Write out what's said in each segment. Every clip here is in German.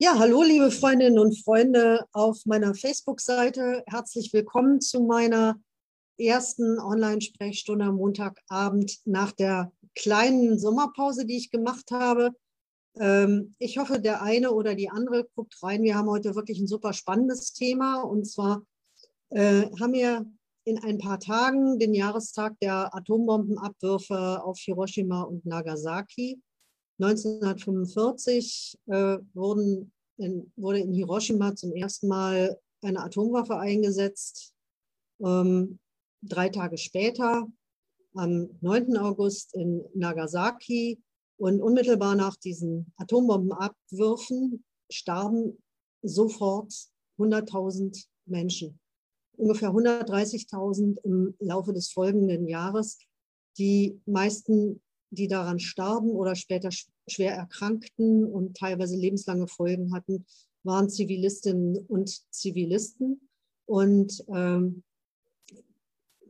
Ja, hallo, liebe Freundinnen und Freunde auf meiner Facebook-Seite. Herzlich willkommen zu meiner ersten Online-Sprechstunde am Montagabend nach der kleinen Sommerpause, die ich gemacht habe. Ähm, ich hoffe, der eine oder die andere guckt rein. Wir haben heute wirklich ein super spannendes Thema. Und zwar äh, haben wir in ein paar Tagen den Jahrestag der Atombombenabwürfe auf Hiroshima und Nagasaki. 1945 äh, wurden in, wurde in Hiroshima zum ersten Mal eine Atomwaffe eingesetzt. Ähm, drei Tage später, am 9. August in Nagasaki. Und unmittelbar nach diesen Atombombenabwürfen starben sofort 100.000 Menschen. Ungefähr 130.000 im Laufe des folgenden Jahres. Die meisten die daran starben oder später schwer erkrankten und teilweise lebenslange Folgen hatten, waren Zivilistinnen und Zivilisten. Und ähm,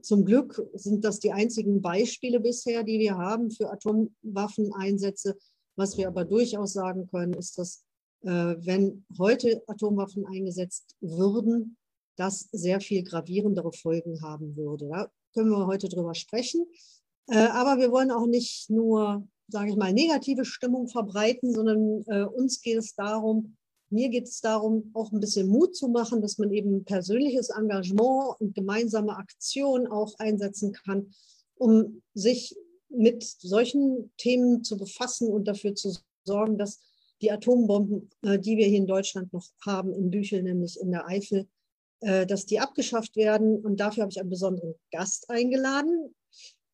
zum Glück sind das die einzigen Beispiele bisher, die wir haben für Atomwaffeneinsätze. Was wir aber durchaus sagen können, ist, dass äh, wenn heute Atomwaffen eingesetzt würden, das sehr viel gravierendere Folgen haben würde. Da können wir heute drüber sprechen. Äh, aber wir wollen auch nicht nur, sage ich mal, negative Stimmung verbreiten, sondern äh, uns geht es darum, mir geht es darum, auch ein bisschen Mut zu machen, dass man eben persönliches Engagement und gemeinsame Aktion auch einsetzen kann, um sich mit solchen Themen zu befassen und dafür zu sorgen, dass die Atombomben, äh, die wir hier in Deutschland noch haben, in Büchel, nämlich in der Eifel, dass die abgeschafft werden. Und dafür habe ich einen besonderen Gast eingeladen.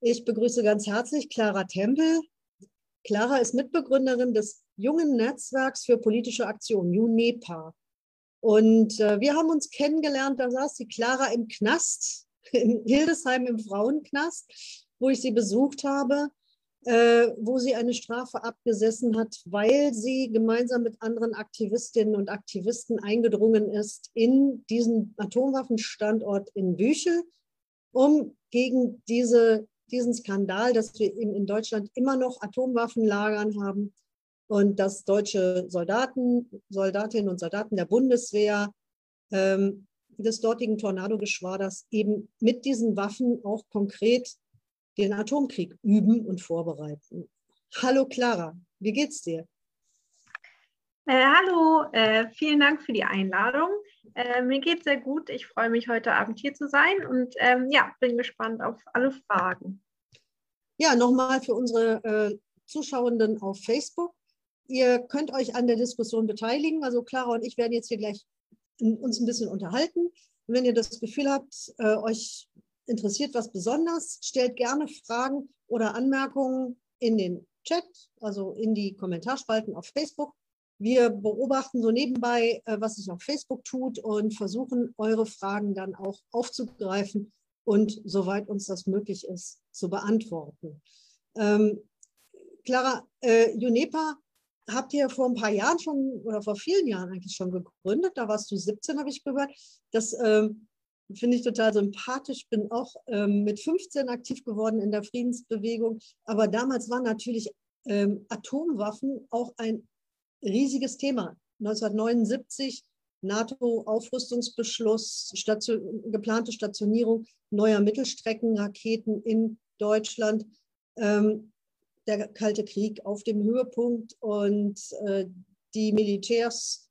Ich begrüße ganz herzlich Clara Tempel. Clara ist Mitbegründerin des jungen Netzwerks für politische Aktion, UNEPA. Und äh, wir haben uns kennengelernt, da saß die Clara im Knast, in Hildesheim im Frauenknast, wo ich sie besucht habe, äh, wo sie eine Strafe abgesessen hat, weil sie gemeinsam mit anderen Aktivistinnen und Aktivisten eingedrungen ist in diesen Atomwaffenstandort in Büchel, um gegen diese diesen Skandal, dass wir eben in Deutschland immer noch Atomwaffenlagern haben und dass deutsche Soldaten, Soldatinnen und Soldaten der Bundeswehr ähm, des dortigen Tornado-Geschwaders eben mit diesen Waffen auch konkret den Atomkrieg üben und vorbereiten. Hallo Clara, wie geht's dir? Äh, hallo, äh, vielen Dank für die Einladung. Äh, mir geht sehr gut. Ich freue mich, heute Abend hier zu sein und ähm, ja, bin gespannt auf alle Fragen. Ja, nochmal für unsere äh, Zuschauenden auf Facebook. Ihr könnt euch an der Diskussion beteiligen. Also Clara und ich werden jetzt hier gleich uns ein bisschen unterhalten. Und wenn ihr das Gefühl habt, äh, euch interessiert was besonders, stellt gerne Fragen oder Anmerkungen in den Chat, also in die Kommentarspalten auf Facebook. Wir beobachten so nebenbei, äh, was sich auf Facebook tut und versuchen, eure Fragen dann auch aufzugreifen und soweit uns das möglich ist, zu beantworten. Ähm, Clara, äh, UNEPA habt ihr vor ein paar Jahren schon oder vor vielen Jahren eigentlich schon gegründet. Da warst du 17, habe ich gehört. Das ähm, finde ich total sympathisch. Bin auch ähm, mit 15 aktiv geworden in der Friedensbewegung. Aber damals waren natürlich ähm, Atomwaffen auch ein riesiges Thema. 1979 NATO-Aufrüstungsbeschluss, Station, geplante Stationierung neuer Mittelstreckenraketen in Deutschland. Ähm, der Kalte Krieg auf dem Höhepunkt und äh, die Militärs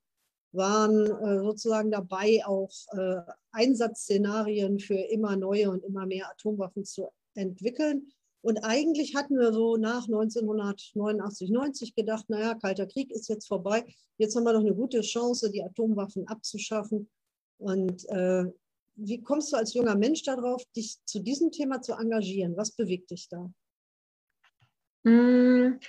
waren äh, sozusagen dabei, auch äh, Einsatzszenarien für immer neue und immer mehr Atomwaffen zu entwickeln. Und eigentlich hatten wir so nach 1989, 90 gedacht, naja, Kalter Krieg ist jetzt vorbei. Jetzt haben wir noch eine gute Chance, die Atomwaffen abzuschaffen. Und äh, wie kommst du als junger Mensch darauf, dich zu diesem Thema zu engagieren? Was bewegt dich da? Mm,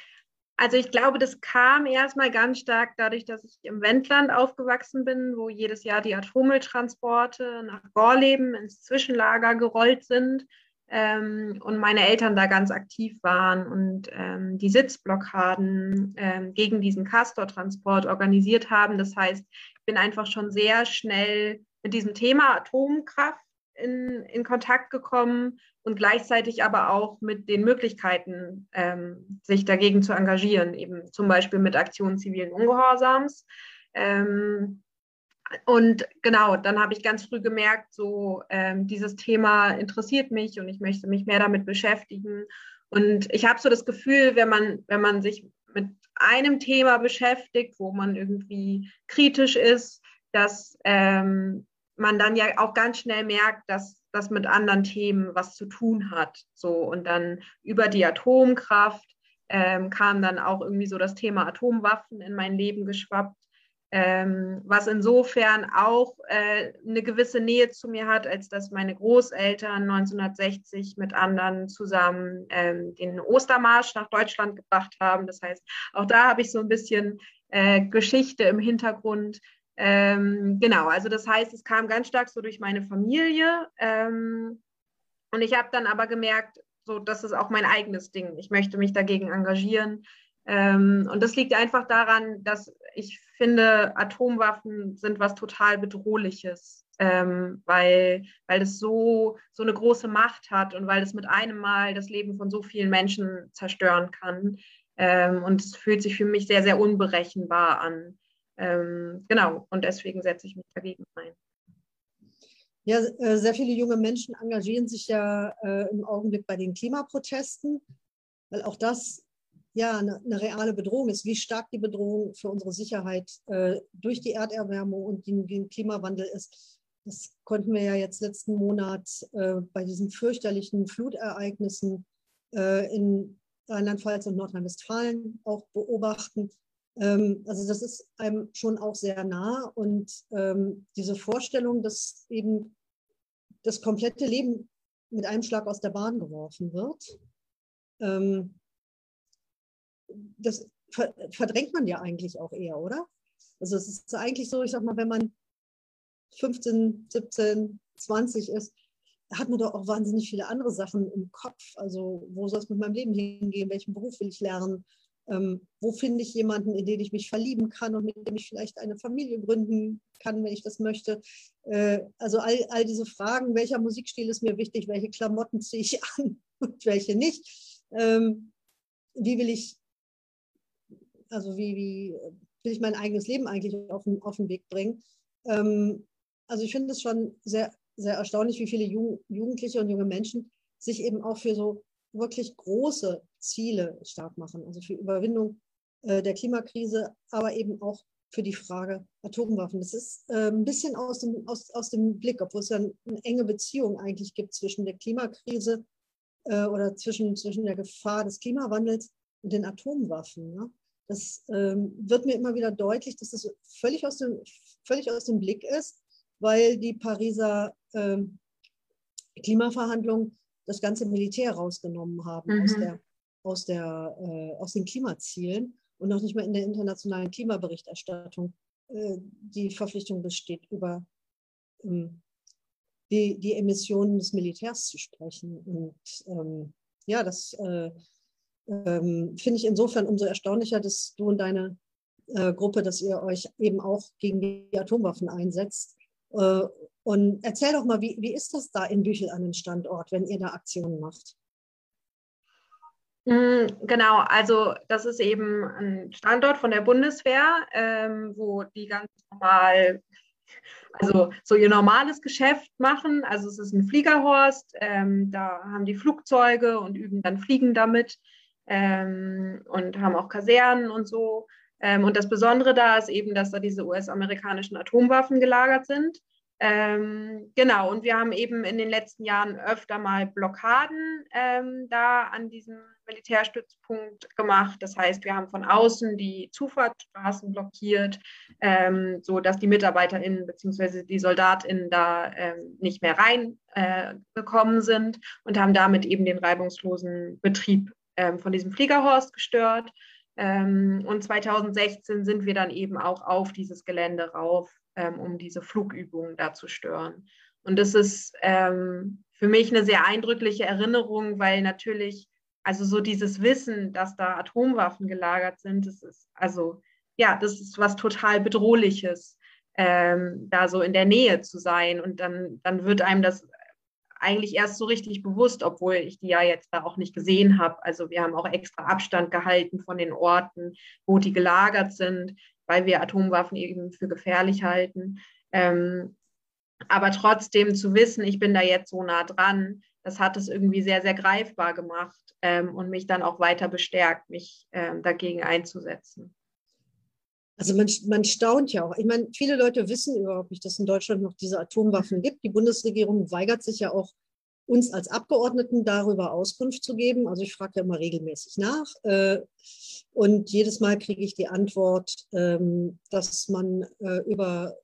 also ich glaube, das kam erstmal ganz stark dadurch, dass ich im Wendland aufgewachsen bin, wo jedes Jahr die Atommülltransporte nach Gorleben ins Zwischenlager gerollt sind ähm, und meine Eltern da ganz aktiv waren und ähm, die Sitzblockaden ähm, gegen diesen Castor-Transport organisiert haben. Das heißt, ich bin einfach schon sehr schnell mit diesem Thema Atomkraft in, in Kontakt gekommen und gleichzeitig aber auch mit den Möglichkeiten, ähm, sich dagegen zu engagieren, eben zum Beispiel mit Aktionen zivilen Ungehorsams. Ähm, und genau, dann habe ich ganz früh gemerkt, so ähm, dieses Thema interessiert mich und ich möchte mich mehr damit beschäftigen. Und ich habe so das Gefühl, wenn man, wenn man sich mit einem Thema beschäftigt, wo man irgendwie kritisch ist, dass ähm, man dann ja auch ganz schnell merkt, dass das mit anderen Themen was zu tun hat. So und dann über die Atomkraft ähm, kam dann auch irgendwie so das Thema Atomwaffen in mein Leben geschwappt ähm, was insofern auch äh, eine gewisse Nähe zu mir hat, als dass meine Großeltern 1960 mit anderen zusammen ähm, den Ostermarsch nach Deutschland gebracht haben. Das heißt, auch da habe ich so ein bisschen äh, Geschichte im Hintergrund. Ähm, genau, also das heißt, es kam ganz stark so durch meine Familie. Ähm, und ich habe dann aber gemerkt, so, das ist auch mein eigenes Ding. Ich möchte mich dagegen engagieren. Ähm, und das liegt einfach daran, dass ich finde, Atomwaffen sind was total Bedrohliches, ähm, weil, weil es so, so eine große Macht hat und weil es mit einem Mal das Leben von so vielen Menschen zerstören kann. Ähm, und es fühlt sich für mich sehr, sehr unberechenbar an. Genau, und deswegen setze ich mich dagegen ein. Ja, äh, sehr viele junge Menschen engagieren sich ja äh, im Augenblick bei den Klimaprotesten, weil auch das ja eine, eine, reale Bedrohung ist, wie stark die Bedrohung für unsere Sicherheit äh, durch die Erderwärmung und den, den, Klimawandel ist. Das konnten wir ja jetzt letzten Monat äh, bei diesen fürchterlichen Flutereignissen äh, in Rheinland-Pfalz und Nordrhein-Westfalen auch beobachten. Ähm, also das ist einem schon auch sehr nah und ähm, diese Vorstellung, dass eben das komplette Leben mit einem Schlag aus der Bahn geworfen wird, ähm, das verdrängt man ja eigentlich auch eher, oder? Also es ist eigentlich so, ich sag mal, wenn man 15, 17, 20 ist, hat man doch auch wahnsinnig viele andere Sachen im Kopf. Also wo soll es mit meinem Leben hingehen? Welchen Beruf will ich lernen? Ähm, wo finde ich jemanden, in den ich mich verlieben kann und mit dem ich vielleicht eine Familie gründen kann, wenn ich das möchte? Äh, also all, all diese Fragen, welcher Musikstil ist mir wichtig, welche Klamotten ziehe ich an und welche nicht? Ähm, wie will ich also wie, wie will ich mein eigenes Leben eigentlich auf den, auf den Weg bringen. Ähm, also ich finde es schon sehr, sehr erstaunlich, wie viele Jugend, Jugendliche und junge Menschen sich eben auch für so wirklich große Ziele stark machen, also für Überwindung äh, der Klimakrise, aber eben auch für die Frage Atomwaffen. Das ist äh, ein bisschen aus dem, aus, aus dem Blick, obwohl es ja eine enge Beziehung eigentlich gibt zwischen der Klimakrise äh, oder zwischen, zwischen der Gefahr des Klimawandels und den Atomwaffen. Ne? Das ähm, wird mir immer wieder deutlich, dass das völlig aus dem, völlig aus dem Blick ist, weil die Pariser ähm, Klimaverhandlungen das ganze Militär rausgenommen haben mhm. aus, der, aus, der, äh, aus den Klimazielen und noch nicht mal in der internationalen Klimaberichterstattung äh, die Verpflichtung besteht, über ähm, die, die Emissionen des Militärs zu sprechen. Und ähm, ja, das äh, ähm, finde ich insofern umso erstaunlicher, dass du und deine äh, Gruppe, dass ihr euch eben auch gegen die Atomwaffen einsetzt. Äh, und erzähl doch mal, wie, wie ist das da in Büchel an dem Standort, wenn ihr da Aktionen macht? Mm, genau, also das ist eben ein Standort von der Bundeswehr, ähm, wo die ganz normal, also so ihr normales Geschäft machen. Also es ist ein Fliegerhorst, ähm, da haben die Flugzeuge und üben dann Fliegen damit ähm, und haben auch Kasernen und so. Ähm, und das Besondere da ist eben, dass da diese US-amerikanischen Atomwaffen gelagert sind. Ähm, genau, und wir haben eben in den letzten Jahren öfter mal Blockaden ähm, da an diesem Militärstützpunkt gemacht. Das heißt, wir haben von außen die Zufahrtsstraßen blockiert, ähm, so dass die MitarbeiterInnen bzw. die SoldatInnen da ähm, nicht mehr reingekommen äh, sind und haben damit eben den reibungslosen Betrieb ähm, von diesem Fliegerhorst gestört. Ähm, und 2016 sind wir dann eben auch auf dieses Gelände rauf, ähm, um diese Flugübungen da zu stören. Und das ist ähm, für mich eine sehr eindrückliche Erinnerung, weil natürlich, also so dieses Wissen, dass da Atomwaffen gelagert sind, das ist also, ja, das ist was total Bedrohliches, ähm, da so in der Nähe zu sein. Und dann, dann wird einem das eigentlich erst so richtig bewusst, obwohl ich die ja jetzt da auch nicht gesehen habe. Also wir haben auch extra Abstand gehalten von den Orten, wo die gelagert sind. weil wir Atomwaffen eben für gefährlich halten. Ähm, aber trotzdem zu wissen, ich bin da jetzt so nah dran, das hat es irgendwie sehr, sehr greifbar gemacht ähm, und mich dann auch weiter bestärkt, mich ähm, dagegen einzusetzen. Also man, man staunt ja auch. Ich meine, viele Leute wissen überhaupt nicht, dass es in Deutschland noch diese Atomwaffen gibt. Die Bundesregierung weigert sich ja auch, uns als Abgeordneten darüber Auskunft zu geben. Also ich frage ja immer regelmäßig nach. Äh, und jedes Mal kriege ich die Antwort, ähm, dass man äh, über,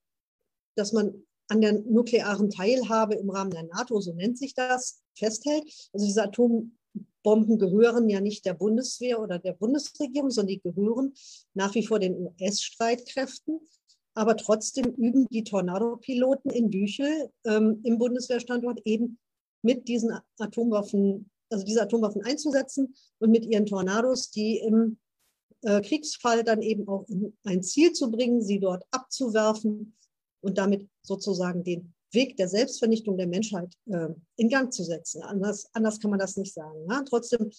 dass man an der nuklearen Teilhabe im Rahmen der NATO, so nennt sich das, festhält. Also diese Atom Bomben gehören ja nicht der Bundeswehr oder der Bundesregierung, sondern die gehören nach wie vor den US-Streitkräften. Aber trotzdem üben die Tornado-Piloten in Büchel ähm, im Bundeswehrstandort eben mit diesen Atomwaffen, also diese Atomwaffen einzusetzen und mit ihren Tornados, die im äh, Kriegsfall dann eben auch in ein Ziel zu bringen, sie dort abzuwerfen und damit sozusagen den Weg der Selbstvernichtung der Menschheit äh, in Gang zu setzen. Anders, anders kann man das nicht sagen. Ja? Trotzdem,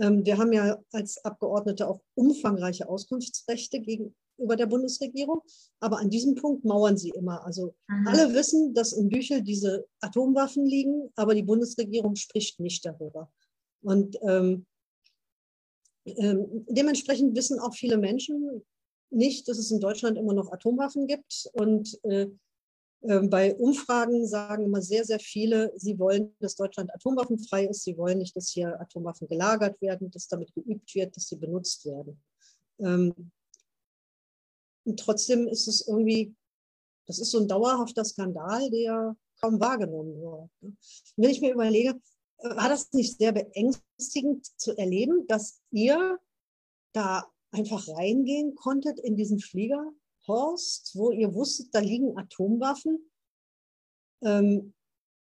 ähm, wir haben ja als Abgeordnete auch umfangreiche Auskunftsrechte gegenüber der Bundesregierung. Aber an diesem Punkt mauern sie immer. Also mhm. alle wissen, dass in Büchel diese Atomwaffen liegen, aber die Bundesregierung spricht nicht darüber. Und ähm, ähm, dementsprechend wissen auch viele Menschen nicht, dass es in Deutschland immer noch Atomwaffen gibt. Und äh, bei Umfragen sagen immer sehr, sehr viele, sie wollen, dass Deutschland atomwaffenfrei ist. Sie wollen nicht, dass hier Atomwaffen gelagert werden, dass damit geübt wird, dass sie benutzt werden. Ähm, und trotzdem ist es irgendwie, das ist so ein dauerhafter Skandal, der kaum wahrgenommen wird. Ne? Wenn ich mir überlege, äh, war das nicht sehr beängstigend zu erleben, dass ihr da einfach reingehen konntet in diesen Flieger Horst, wo ihr wusstet, da liegen Atomwaffen. Ähm,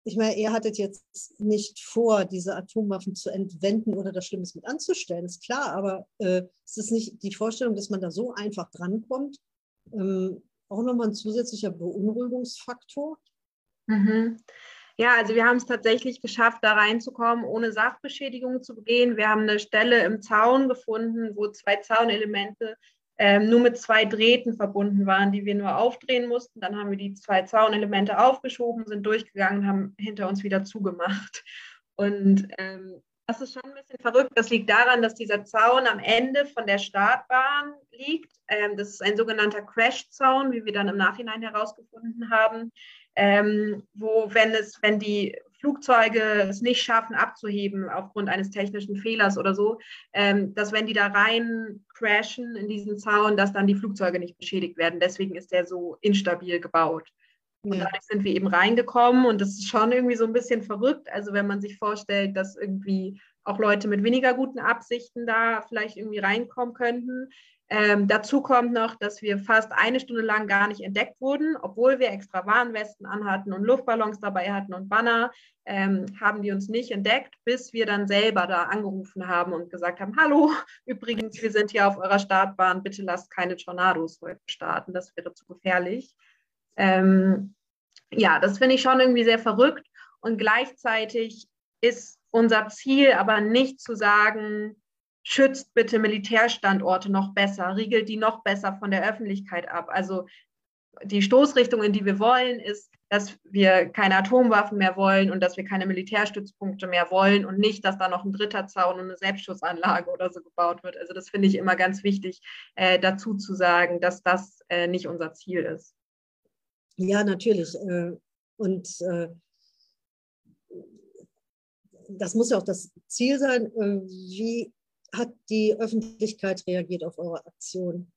ich meine, ihr hattet jetzt nicht vor, diese Atomwaffen zu entwenden oder das Schlimmes mit anzustellen, ist klar, aber äh, es ist nicht die Vorstellung, dass man da so einfach drankommt, ähm, auch nochmal ein zusätzlicher Beunruhigungsfaktor. Mhm. Ja, also wir haben es tatsächlich geschafft, da reinzukommen, ohne Sachbeschädigung zu begehen. Wir haben eine Stelle im Zaun gefunden, wo zwei Zaunelemente ähm, nur mit zwei Drähten verbunden waren, die wir nur aufdrehen mussten. Dann haben wir die zwei Zaunelemente aufgeschoben, sind durchgegangen, haben hinter uns wieder zugemacht. Und ähm, das ist schon ein bisschen verrückt. Das liegt daran, dass dieser Zaun am Ende von der Startbahn liegt. Ähm, das ist ein sogenannter Crash-Zaun, wie wir dann im Nachhinein herausgefunden haben, ähm, wo, wenn es, wenn die Flugzeuge es nicht schaffen, abzuheben aufgrund eines technischen Fehlers oder so, ähm, dass wenn die da rein crashen in diesen Zaun, dass dann die Flugzeuge nicht beschädigt werden. Deswegen ist der so instabil gebaut. Und dadurch sind wir eben reingekommen und das ist schon irgendwie so ein bisschen verrückt. Also wenn man sich vorstellt, dass irgendwie auch Leute mit weniger guten Absichten da vielleicht irgendwie reinkommen könnten. Ähm, dazu kommt noch, dass wir fast eine Stunde lang gar nicht entdeckt wurden, obwohl wir extra Warnwesten anhatten und Luftballons dabei hatten und Banner, ähm, haben die uns nicht entdeckt, bis wir dann selber da angerufen haben und gesagt haben, hallo, übrigens, wir sind hier auf eurer Startbahn, bitte lasst keine Tornados heute starten, das wäre zu gefährlich. Ähm, ja, das finde ich schon irgendwie sehr verrückt. Und gleichzeitig ist unser Ziel aber nicht zu sagen, schützt bitte Militärstandorte noch besser, riegelt die noch besser von der Öffentlichkeit ab. Also die Stoßrichtung, in die wir wollen, ist, dass wir keine Atomwaffen mehr wollen und dass wir keine Militärstützpunkte mehr wollen und nicht, dass da noch ein dritter Zaun und eine Selbstschussanlage oder so gebaut wird. Also das finde ich immer ganz wichtig, äh, dazu zu sagen, dass das äh, nicht unser Ziel ist. Ja, natürlich. Äh, und äh, das muss ja auch das Ziel sein. Äh, wie hat die Öffentlichkeit reagiert auf eure Aktion?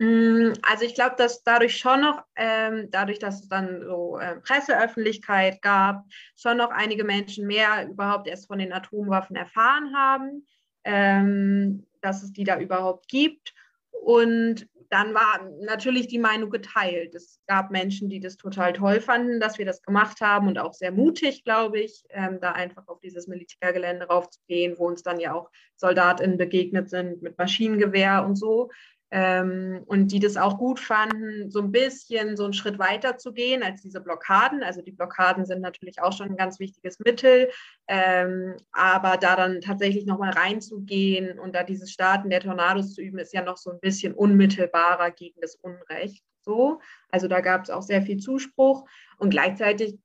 Mm, also ich glaube, dass dadurch schon noch, ähm, dadurch, dass es dann so äh, Presseöffentlichkeit gab, schon noch einige Menschen mehr überhaupt erst von den Atomwaffen erfahren haben, ähm, dass es die da überhaupt gibt. Und dann war natürlich die Meinung geteilt. Es gab Menschen, die das total toll fanden, dass wir das gemacht haben und auch sehr mutig, glaube ich, ähm, da einfach auf dieses Militärgelände raufzugehen, wo uns dann ja auch SoldatInnen begegnet sind mit Maschinengewehr und so. Ähm, und die das auch gut fanden, so ein bisschen so einen Schritt weiter zu gehen als diese Blockaden. Also die Blockaden sind natürlich auch schon ein ganz wichtiges Mittel, ähm, aber da dann tatsächlich nochmal reinzugehen und da dieses Starten der Tornados zu üben, ist ja noch so ein bisschen unmittelbarer gegen das Unrecht. So, also da gab es auch sehr viel Zuspruch und gleichzeitig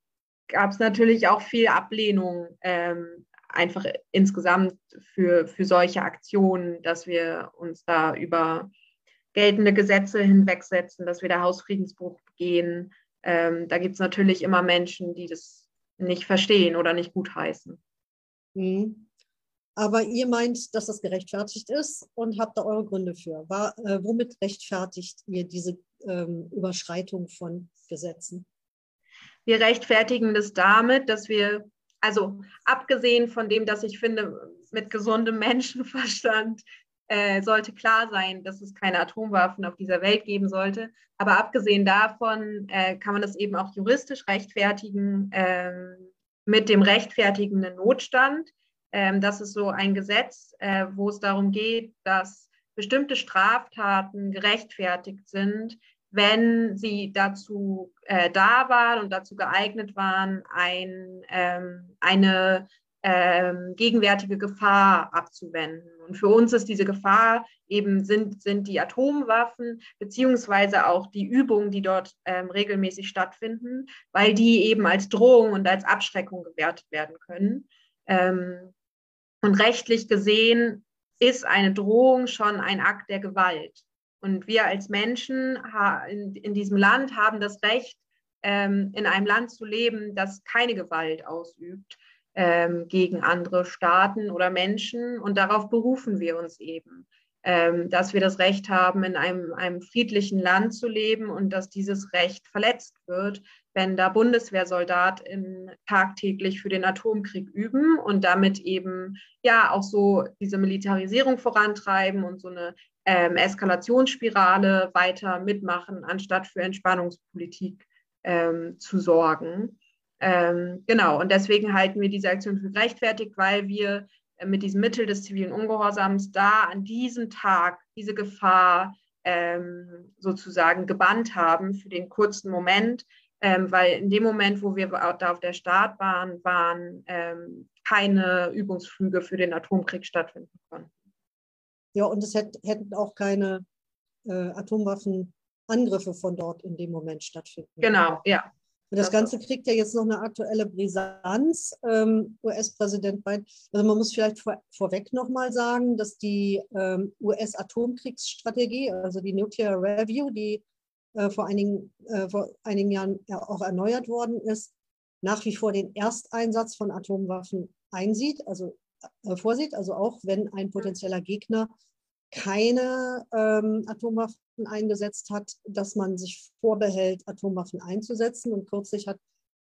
gab es natürlich auch viel Ablehnung ähm, einfach insgesamt für, für solche Aktionen, dass wir uns da über geltende Gesetze hinwegsetzen, dass wir da Hausfriedensbruch begehen. Ähm, da gibt es natürlich immer Menschen, die das nicht verstehen oder nicht gutheißen. Mhm. Aber ihr meint, dass das gerechtfertigt ist und habt da eure Gründe für. War, äh, womit rechtfertigt ihr diese ähm, Überschreitung von Gesetzen? Wir rechtfertigen das damit, dass wir, also abgesehen von dem, dass ich finde, mit gesundem Menschenverstand äh, sollte klar sein, dass es keine Atomwaffen auf dieser Welt geben sollte. Aber abgesehen davon äh, kann man das eben auch juristisch rechtfertigen äh, mit dem rechtfertigenden Notstand. Ähm, das ist so ein Gesetz, äh, wo es darum geht, dass bestimmte Straftaten gerechtfertigt sind, wenn sie dazu äh, da waren und dazu geeignet waren, ein, ähm, eine ähm, gegenwärtige Gefahr abzuwenden. Und für uns ist diese Gefahr eben sind, sind die Atomwaffen beziehungsweise auch die Übungen, die dort ähm, regelmäßig stattfinden, weil die eben als Drohung und als Abschreckung gewertet werden können. Ähm, und rechtlich gesehen ist eine Drohung schon ein Akt der Gewalt. Und wir als Menschen in, in diesem Land haben das Recht, ähm, in einem Land zu leben, das keine Gewalt ausübt ähm, gegen andere Staaten oder Menschen. Und darauf berufen wir uns eben, ähm, dass wir das Recht haben, in einem, einem friedlichen Land zu leben und dass dieses Recht verletzt wird, wenn da Bundeswehrsoldaten tagtäglich für den Atomkrieg üben und damit eben ja auch so diese Militarisierung vorantreiben und so eine ähm, Eskalationsspirale weiter mitmachen, anstatt für Entspannungspolitik ähm, zu sorgen. Ähm, genau, und deswegen halten wir diese Aktion für gerechtfertigt, weil wir äh, mit diesem Mittel des zivilen Ungehorsams da an diesem Tag diese Gefahr ähm, sozusagen gebannt haben für den kurzen Moment, ähm, weil in dem Moment, wo wir da auf der Start waren, ähm, keine Übungsflüge für den Atomkrieg stattfinden konnten. Ja, und es hätten auch keine äh, Atomwaffenangriffe von dort in dem Moment stattfinden. Genau, ja. Und das Ganze kriegt ja jetzt noch eine aktuelle Brisanz. Ähm, US-Präsident Biden, also man muss vielleicht vor, vorweg nochmal sagen, dass die ähm, US-Atomkriegsstrategie, also die Nuclear Review, die äh, vor, einigen, äh, vor einigen Jahren ja auch erneuert worden ist, nach wie vor den Ersteinsatz von Atomwaffen einsieht, also äh, vorsieht, also auch wenn ein potenzieller Gegner keine ähm, Atomwaffen eingesetzt hat, dass man sich vorbehält, Atomwaffen einzusetzen. Und kürzlich hat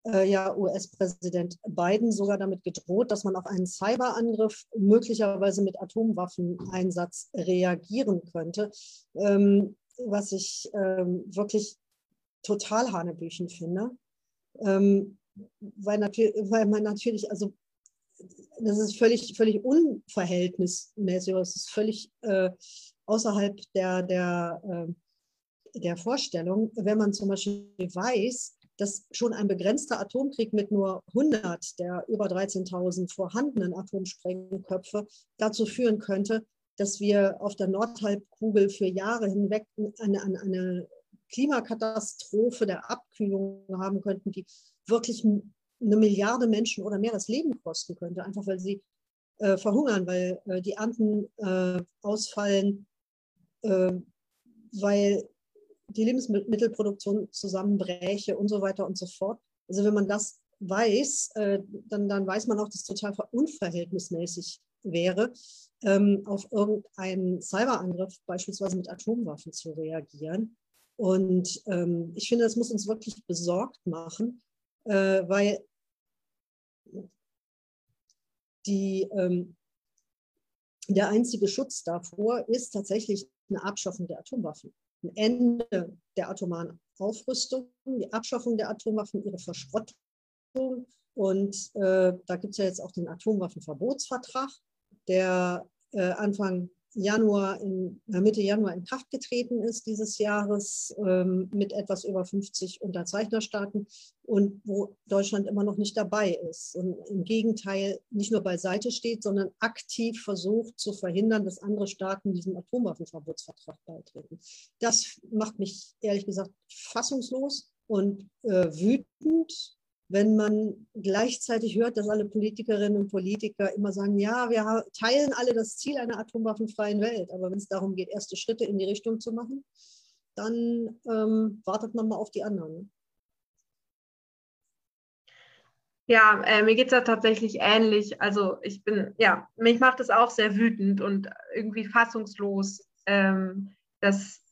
äh, ja US-Präsident Biden sogar damit gedroht, dass man auf einen Cyberangriff möglicherweise mit Atomwaffeneinsatz reagieren könnte, ähm, was ich ähm, wirklich total hanebüchen finde. Ähm, weil, weil man natürlich, also das ist völlig, völlig unverhältnismäßig, das ist völlig äh, außerhalb der, der, äh, der Vorstellung, wenn man zum Beispiel weiß, dass schon ein begrenzter Atomkrieg mit nur 100 der über 13.000 vorhandenen Atomsprengköpfe dazu führen könnte, dass wir auf der Nordhalbkugel für Jahre hinweg eine, eine, eine Klimakatastrophe der Abkühlung haben könnten, die wirklich eine Milliarde Menschen oder mehr das Leben kosten könnte, einfach weil sie äh, verhungern, weil äh, die Ernten äh, ausfallen, äh, weil die Lebensmittelproduktion zusammenbräche und so weiter und so fort. Also wenn man das weiß, äh, dann, dann weiß man auch, dass es total unverhältnismäßig wäre, ähm, auf irgendeinen Cyberangriff beispielsweise mit Atomwaffen zu reagieren. Und ähm, ich finde, das muss uns wirklich besorgt machen, äh, weil die, ähm, der einzige Schutz davor ist tatsächlich eine Abschaffung der Atomwaffen. Ein Ende der atomaren Aufrüstung, die Abschaffung der Atomwaffen, ihre Verschrottung. Und äh, da gibt es ja jetzt auch den Atomwaffenverbotsvertrag, der äh, Anfang Januar in, Mitte Januar in Kraft getreten ist dieses Jahres ähm, mit etwas über 50 Unterzeichnerstaaten und wo Deutschland immer noch nicht dabei ist und im Gegenteil nicht nur beiseite steht, sondern aktiv versucht zu verhindern, dass andere Staaten diesem Atomwaffenverbotsvertrag beitreten. Das macht mich ehrlich gesagt fassungslos und äh, wütend wenn man gleichzeitig hört, dass alle Politikerinnen und Politiker immer sagen, ja, wir teilen alle das Ziel einer atomwaffenfreien Welt, aber wenn es darum geht, erste Schritte in die Richtung zu machen, dann ähm, wartet man mal auf die anderen. Ja, äh, mir geht es da tatsächlich ähnlich. Also ich bin, ja, mich macht es auch sehr wütend und irgendwie fassungslos, ähm, dass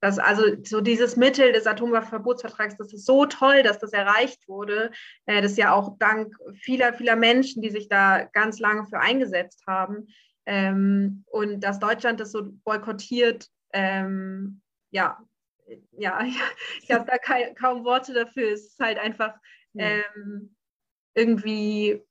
dass also so dieses Mittel des Atomwaffenverbotsvertrags, das ist so toll, dass das erreicht wurde. Äh, das ist ja auch dank vieler, vieler Menschen, die sich da ganz lange für eingesetzt haben. Ähm, und dass Deutschland das so boykottiert, ähm, ja, ja, ich habe da kaum, kaum Worte dafür. Es ist halt einfach ähm, irgendwie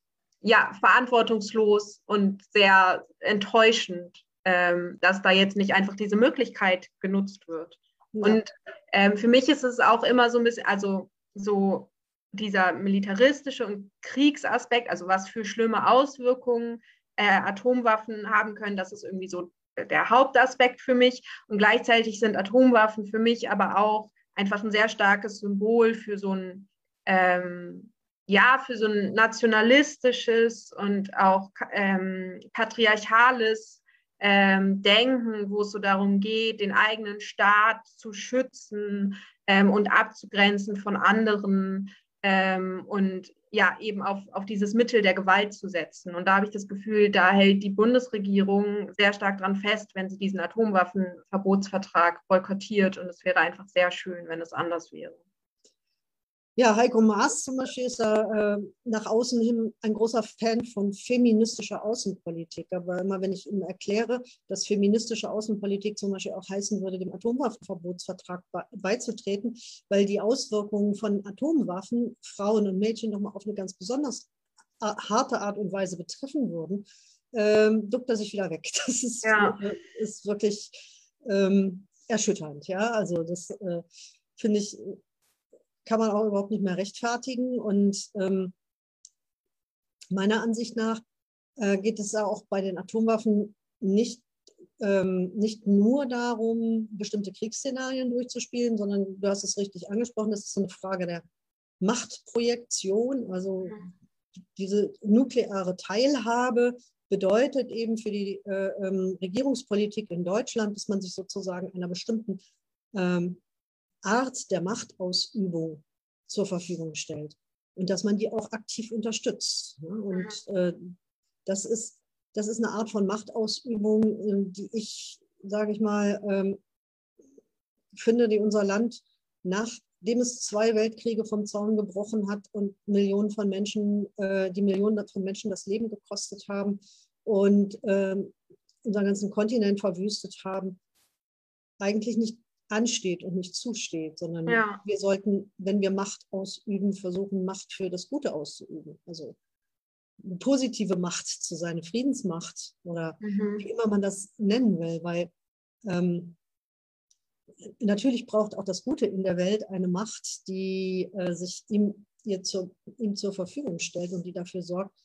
ja, verantwortungslos und sehr enttäuschend ähm, dass da jetzt nicht einfach diese Möglichkeit genutzt wird. Ja. Und ähm, für mich ist es auch immer so ein bisschen, also so dieser militaristische und Kriegsaspekt, also was für schlimme Auswirkungen äh, Atomwaffen haben können, das ist irgendwie so der Hauptaspekt für mich. Und gleichzeitig sind Atomwaffen für mich aber auch einfach ein sehr starkes Symbol für so ein, ähm, ja, für so ein nationalistisches und auch ähm, patriarchales ähm, denken, wo es so darum geht, den eigenen Staat zu schützen ähm, und abzugrenzen von anderen ähm, und ja, eben auf, auf dieses Mittel der Gewalt zu setzen. Und da habe ich das Gefühl, da hält die Bundesregierung sehr stark dran fest, wenn sie diesen Atomwaffenverbotsvertrag boykottiert. Und es wäre einfach sehr schön, wenn es anders wäre. Ja, Heiko Maas zum Beispiel ist da äh, nach außen hin ein großer Fan von feministischer Außenpolitik. Aber immer wenn ich ihm erkläre, dass feministische Außenpolitik zum Beispiel auch heißen würde, dem Atomwaffenverbotsvertrag beizutreten, weil die Auswirkungen von Atomwaffen Frauen und Mädchen nochmal auf eine ganz besonders äh, harte Art und Weise betreffen würden, ähm, duckt er sich wieder weg. Das ist, ja. äh, ist wirklich ähm, erschütternd. Ja, also das äh, finde ich kann man auch überhaupt nicht mehr rechtfertigen. Und ähm, meiner Ansicht nach äh, geht es auch bei den Atomwaffen nicht, ähm, nicht nur darum, bestimmte Kriegsszenarien durchzuspielen, sondern du hast es richtig angesprochen, das ist eine Frage der Machtprojektion. Also diese nukleare Teilhabe bedeutet eben für die äh, ähm, Regierungspolitik in Deutschland, dass man sich sozusagen einer bestimmten ähm, Art der Machtausübung zur Verfügung stellt und dass man die auch aktiv unterstützt. Ne? Und äh, das, ist, das ist eine Art von Machtausübung, äh, die ich, sage ich mal, ähm, finde, die unser Land nachdem es zwei Weltkriege vom Zaun gebrochen hat und Millionen von Menschen, äh, die Millionen von Menschen das Leben gekostet haben und äh, unseren ganzen Kontinent verwüstet haben, eigentlich nicht ansteht und nicht zusteht, sondern ja. wir sollten, wenn wir Macht ausüben, versuchen, Macht für das Gute auszuüben. Also eine positive Macht zu sein, eine Friedensmacht oder mhm. wie immer man das nennen will, weil ähm, natürlich braucht auch das Gute in der Welt eine Macht, die äh, sich ihm, ihr zu, ihm zur Verfügung stellt und die dafür sorgt,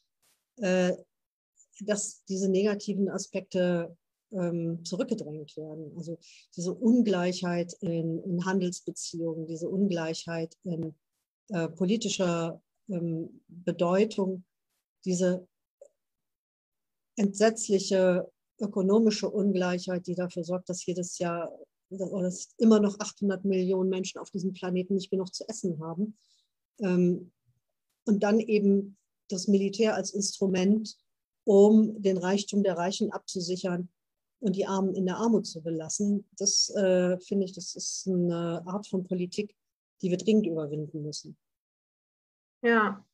äh, dass diese negativen Aspekte ähm, zurückgedrängt werden. Also diese Ungleichheit in, in Handelsbeziehungen, diese Ungleichheit in äh, politischer ähm, Bedeutung, diese entsetzliche ökonomische Ungleichheit, die dafür sorgt, dass jedes Jahr dass immer noch 800 Millionen Menschen auf diesem Planeten nicht genug zu essen haben. Ähm, und dann eben das Militär als Instrument, um den Reichtum der Reichen abzusichern und die Armen in der Armut zu belassen, das äh, finde ich, das ist eine Art von Politik, die wir dringend überwinden müssen. Ja.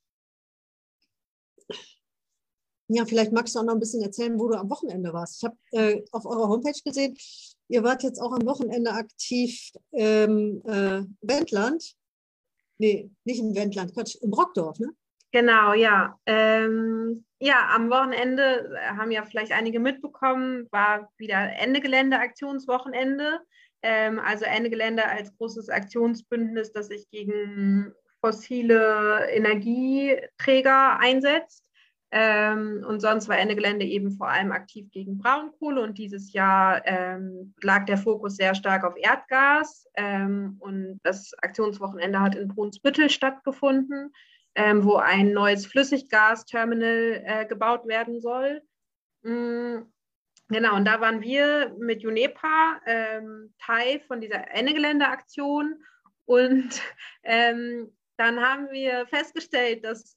Ja, vielleicht magst du auch noch ein bisschen erzählen, wo du am Wochenende warst. Ich habe äh, auf eurer Homepage gesehen, ihr wart jetzt auch am Wochenende aktiv im äh, Wendland. Nee, nicht im Wendland, Quatsch, im Brockdorf, ne? Genau, ja. Ähm, ja, am Wochenende äh, haben ja vielleicht einige mitbekommen, war wieder Ende Gelände Aktionswochenende. Ähm, also Ende Gelände als großes Aktionsbündnis, das sich gegen fossile Energieträger einsetzt. Ähm, und sonst war Ende Gelände eben vor allem aktiv gegen Braunkohle und dieses Jahr ähm, lag der Fokus sehr stark auf Erdgas ähm, und das Aktionswochenende hat in Brunsbüttel stattgefunden ähm, wo ein neues Flüssiggasterminal äh, gebaut werden soll. Mhm. Genau, und da waren wir mit UNEPA ähm, Teil von dieser Ende-Gelände-Aktion. Und ähm, dann haben wir festgestellt, dass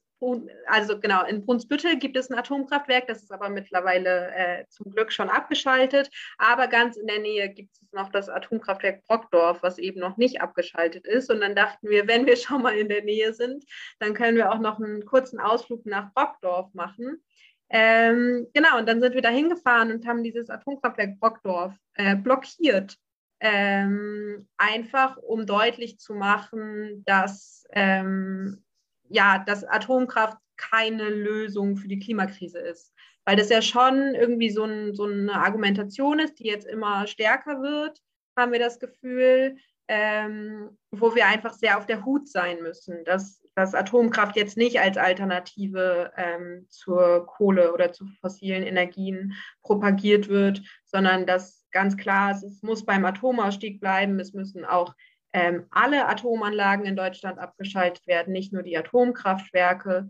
also genau, in Brunsbüttel gibt es ein Atomkraftwerk, das ist aber mittlerweile äh, zum Glück schon abgeschaltet. Aber ganz in der Nähe gibt es noch das Atomkraftwerk Brockdorf, was eben noch nicht abgeschaltet ist. Und dann dachten wir, wenn wir schon mal in der Nähe sind, dann können wir auch noch einen kurzen Ausflug nach Brockdorf machen. Ähm, genau, und dann sind wir da hingefahren und haben dieses Atomkraftwerk Brockdorf äh, blockiert. Ähm, einfach um deutlich zu machen, dass ähm, ja, dass Atomkraft keine Lösung für die Klimakrise ist. Weil das ja schon irgendwie so, ein, so eine Argumentation ist, die jetzt immer stärker wird, haben wir das Gefühl, ähm, wo wir einfach sehr auf der Hut sein müssen, dass, dass Atomkraft jetzt nicht als Alternative ähm, zur Kohle oder zu fossilen Energien propagiert wird, sondern dass ganz klar es muss beim Atomausstieg bleiben, es müssen auch ähm, alle Atomanlagen in Deutschland abgeschaltet werden, nicht nur die Atomkraftwerke.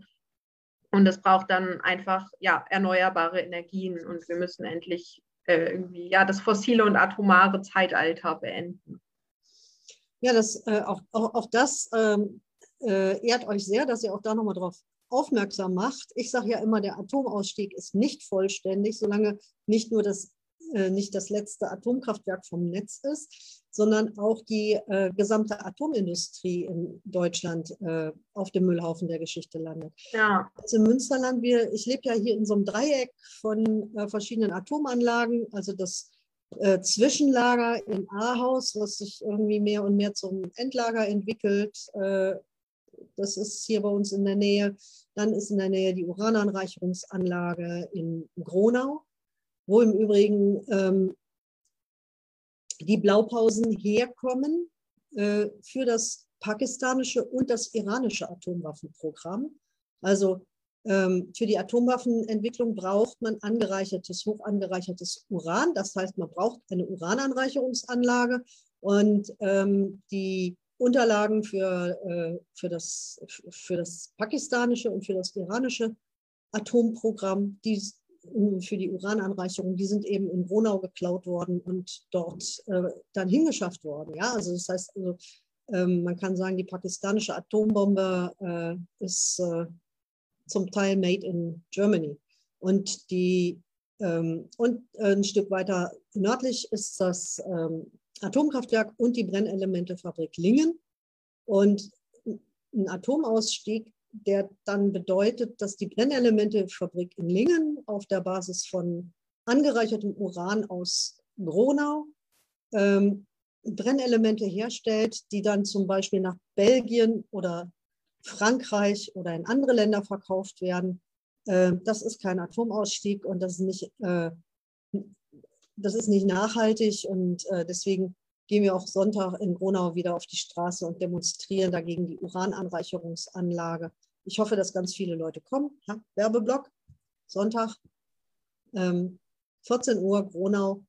Und es braucht dann einfach ja, erneuerbare Energien und wir müssen endlich äh, irgendwie ja, das fossile und atomare Zeitalter beenden. Ja, das, äh, auch, auch, auch das ähm, äh, ehrt euch sehr, dass ihr auch da nochmal drauf aufmerksam macht. Ich sage ja immer, der Atomausstieg ist nicht vollständig, solange nicht nur das nicht das letzte Atomkraftwerk vom Netz ist, sondern auch die äh, gesamte Atomindustrie in Deutschland äh, auf dem Müllhaufen der Geschichte landet. Ja. Also im Münsterland, wir, ich lebe ja hier in so einem Dreieck von äh, verschiedenen Atomanlagen, also das äh, Zwischenlager in Ahaus, was sich irgendwie mehr und mehr zum Endlager entwickelt. Äh, das ist hier bei uns in der Nähe. Dann ist in der Nähe die Urananreicherungsanlage in Gronau wo im Übrigen ähm, die Blaupausen herkommen äh, für das pakistanische und das iranische Atomwaffenprogramm. Also ähm, für die Atomwaffenentwicklung braucht man angereichertes, hoch Uran. Das heißt, man braucht eine Urananreicherungsanlage und ähm, die Unterlagen für, äh, für, das, für das pakistanische und für das iranische Atomprogramm, die für die Urananreicherung, die sind eben in Gronau geklaut worden und dort äh, dann hingeschafft worden. Ja, also das heißt, also, ähm, man kann sagen, die pakistanische Atombombe äh, ist äh, zum Teil made in Germany. Und die ähm, und ein Stück weiter nördlich ist das ähm, Atomkraftwerk und die Brennelementefabrik Lingen. Und ein Atomausstieg der dann bedeutet, dass die Brennelementefabrik in Lingen auf der Basis von angereichertem Uran aus Gronau ähm, Brennelemente herstellt, die dann zum Beispiel nach Belgien oder Frankreich oder in andere Länder verkauft werden. Äh, das ist kein Atomausstieg und das ist nicht, äh, das ist nicht nachhaltig und äh, deswegen gehen wir auch Sonntag in Gronau wieder auf die Straße und demonstrieren dagegen die Urananreicherungsanlage. Ich hoffe, dass ganz viele Leute kommen. Ja, Werbeblock, Sonntag, ähm, 14 Uhr, Gronau,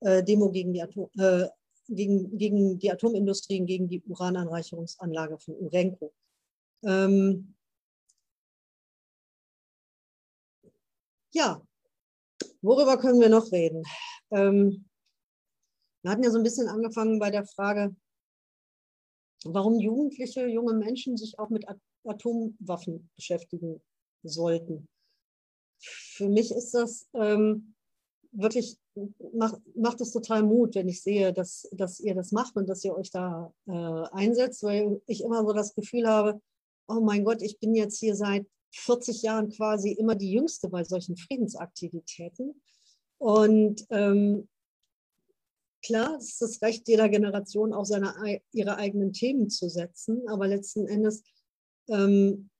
äh, Demo gegen die, Atom, äh, gegen, gegen die Atomindustrie, gegen die Urananreicherungsanlage von Urenco. Ähm, ja, worüber können wir noch reden? Ähm, wir hatten ja so ein bisschen angefangen bei der Frage, warum Jugendliche, junge Menschen sich auch mit Atomwaffen beschäftigen sollten. Für mich ist das ähm, wirklich, macht, macht es total Mut, wenn ich sehe, dass, dass ihr das macht und dass ihr euch da äh, einsetzt, weil ich immer so das Gefühl habe, oh mein Gott, ich bin jetzt hier seit 40 Jahren quasi immer die Jüngste bei solchen Friedensaktivitäten. Und ähm, klar, es ist das Recht jeder Generation, auch seine, ihre eigenen Themen zu setzen, aber letzten Endes ähm,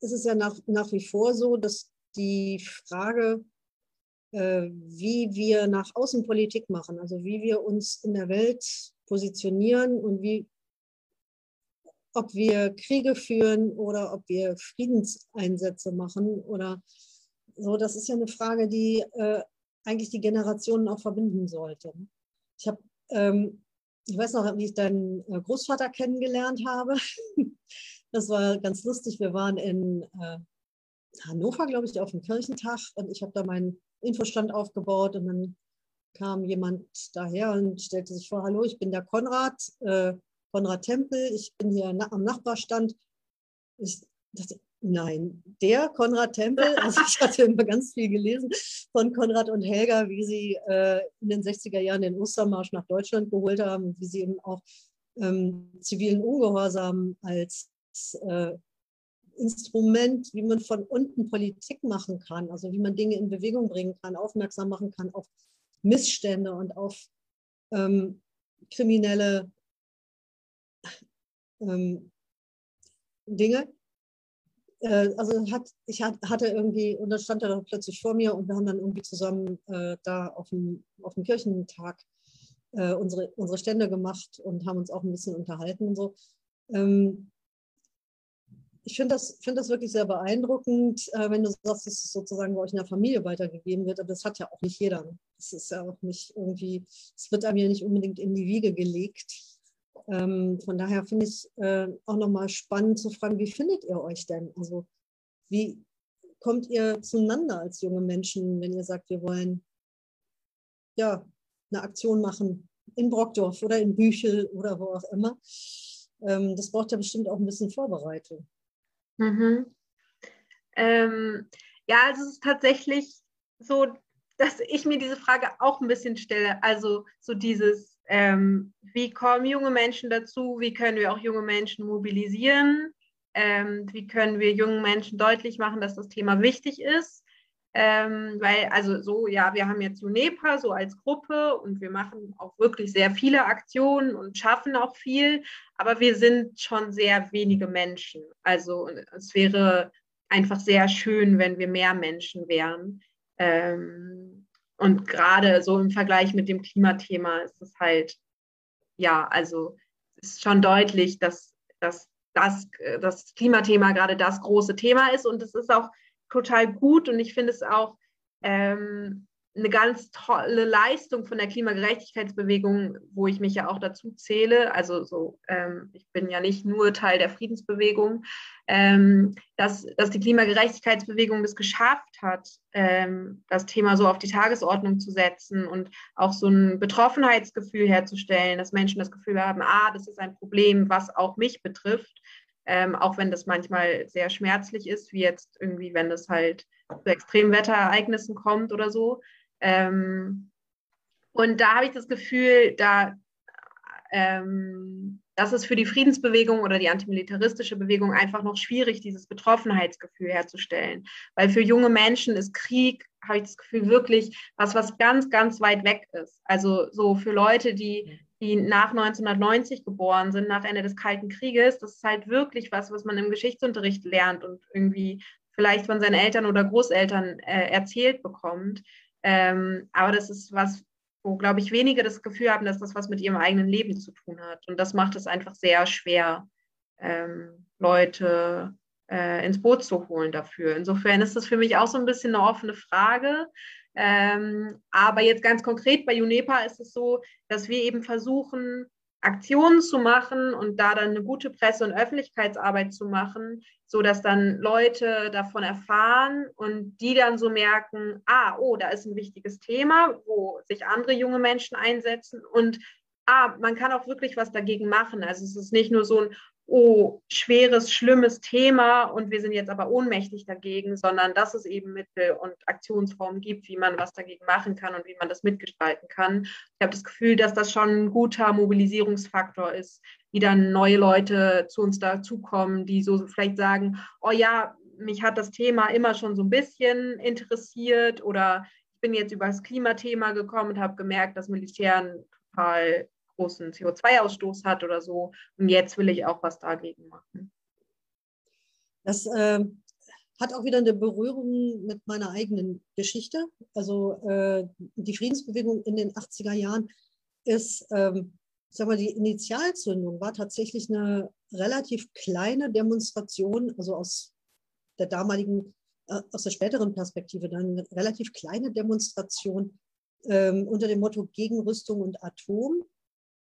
ist es ja nach, nach wie vor so, dass die Frage, äh, wie wir nach außen Politik machen, also wie wir uns in der Welt positionieren und wie, ob wir Kriege führen oder ob wir Friedenseinsätze machen oder so, das ist ja eine Frage, die äh, eigentlich die Generationen auch verbinden sollte. Ich habe, ähm, ich weiß noch, wie ich deinen äh, Großvater kennengelernt habe. Das war ganz lustig. Wir waren in äh, Hannover, glaube ich, auf dem Kirchentag und ich habe da meinen Infostand aufgebaut und dann kam jemand daher und stellte sich vor, hallo, ich bin der Konrad, äh, Konrad Tempel, ich bin hier na am Nachbarstand. Ich dachte, nein, der Konrad Tempel, also ich hatte immer ganz viel gelesen von Konrad und Helga, wie sie äh, in den 60er Jahren den Ostermarsch nach Deutschland geholt haben, wie sie eben auch ähm, zivilen Ungehorsam als äh, Instrument, wie man von unten Politik machen kann, also wie man Dinge in Bewegung bringen kann, aufmerksam machen kann auf Missstände und auf ähm, kriminelle ähm, Dinge. Äh, also hat, ich hatte irgendwie, und dann stand er plötzlich vor mir und wir haben dann irgendwie zusammen äh, da auf dem, auf dem Kirchentag äh, unsere, unsere Stände gemacht und haben uns auch ein bisschen unterhalten und so. Ähm, ich finde das, find das wirklich sehr beeindruckend, äh, wenn du sagst, dass es sozusagen bei euch in der Familie weitergegeben wird. Aber das hat ja auch nicht jeder. Das ist ja auch nicht irgendwie, es wird einem ja nicht unbedingt in die Wiege gelegt. Ähm, von daher finde ich äh, auch nochmal spannend zu fragen, wie findet ihr euch denn? Also wie kommt ihr zueinander als junge Menschen, wenn ihr sagt, wir wollen ja eine Aktion machen in Brockdorf oder in Büchel oder wo auch immer? Ähm, das braucht ja bestimmt auch ein bisschen Vorbereitung. Mhm. Ähm, ja, also es ist tatsächlich so, dass ich mir diese Frage auch ein bisschen stelle. Also so dieses, ähm, wie kommen junge Menschen dazu? Wie können wir auch junge Menschen mobilisieren? Ähm, wie können wir jungen Menschen deutlich machen, dass das Thema wichtig ist? Ähm, weil, also so, ja, wir haben jetzt UNEPA so als Gruppe und wir machen auch wirklich sehr viele Aktionen und schaffen auch viel, aber wir sind schon sehr wenige Menschen. Also es wäre einfach sehr schön, wenn wir mehr Menschen wären. Ähm, und gerade so im Vergleich mit dem Klimathema ist es halt, ja, also es ist schon deutlich, dass, dass das, das Klimathema gerade das große Thema ist. Und es ist auch total gut. Und ich finde es auch ähm, eine ganz tolle Leistung von der Klimagerechtigkeitsbewegung, wo ich mich ja auch dazu zähle. Also so, ähm, ich bin ja nicht nur Teil der Friedensbewegung, ähm, dass, dass die Klimagerechtigkeitsbewegung es geschafft hat, ähm, das Thema so auf die Tagesordnung zu setzen und auch so ein Betroffenheitsgefühl herzustellen, dass Menschen das Gefühl haben, ah, das ist ein Problem, was auch mich betrifft ähm, auch wenn das manchmal sehr schmerzlich ist, wie jetzt irgendwie, wenn das halt zu Extremwetterereignissen kommt oder so. Ähm, und da habe ich das Gefühl, da ähm, das ist für die Friedensbewegung oder die antimilitaristische Bewegung einfach noch schwierig, dieses Betroffenheitsgefühl herzustellen. Weil für junge Menschen ist Krieg, habe ich das Gefühl, wirklich was, was ganz, ganz weit weg ist. Also so für Leute, die die nach 1990 geboren sind, nach Ende des Kalten Krieges, das ist halt wirklich was, was man im Geschichtsunterricht lernt und irgendwie vielleicht von seinen Eltern oder Großeltern äh, erzählt bekommt. Ähm, aber das ist was, wo, glaube ich, wenige das Gefühl haben, dass das was mit ihrem eigenen Leben zu tun hat. Und das macht es einfach sehr schwer, ähm, Leute äh, ins Boot zu holen dafür. Insofern ist das für mich auch so ein bisschen eine offene Frage. Ähm, aber jetzt ganz konkret bei UNEPA ist es so, dass wir eben versuchen, Aktionen zu machen und da dann eine gute Presse- und Öffentlichkeitsarbeit zu machen, sodass dann Leute davon erfahren und die dann so merken, ah, oh, da ist ein wichtiges Thema, wo sich andere junge Menschen einsetzen und ah, man kann auch wirklich was dagegen machen. Also es ist nicht nur so ein, oh, schweres, schlimmes Thema und wir sind jetzt aber ohnmächtig dagegen, sondern dass es eben Mittel und Aktionsformen gibt, wie man was dagegen machen kann und wie man das mitgestalten kann. Ich habe das Gefühl, dass das schon ein guter Mobilisierungsfaktor ist, wie dann neue Leute zu uns dazukommen, die so vielleicht sagen, oh ja, mich hat das Thema immer schon so ein bisschen interessiert oder ich bin jetzt über das Klimathema gekommen und habe gemerkt, dass Militär ein total großen CO2-Ausstoß hat oder so. Und jetzt will ich auch was dagegen machen. Das äh, hat auch wieder eine Berührung mit meiner eigenen Geschichte. Also äh, die Friedensbewegung in den 80er Jahren ist, ähm, sag mal, die Initialzündung war tatsächlich eine relativ kleine Demonstration, also aus der damaligen, äh, aus der späteren Perspektive, dann eine relativ kleine Demonstration ähm, unter dem Motto Gegenrüstung und Atom,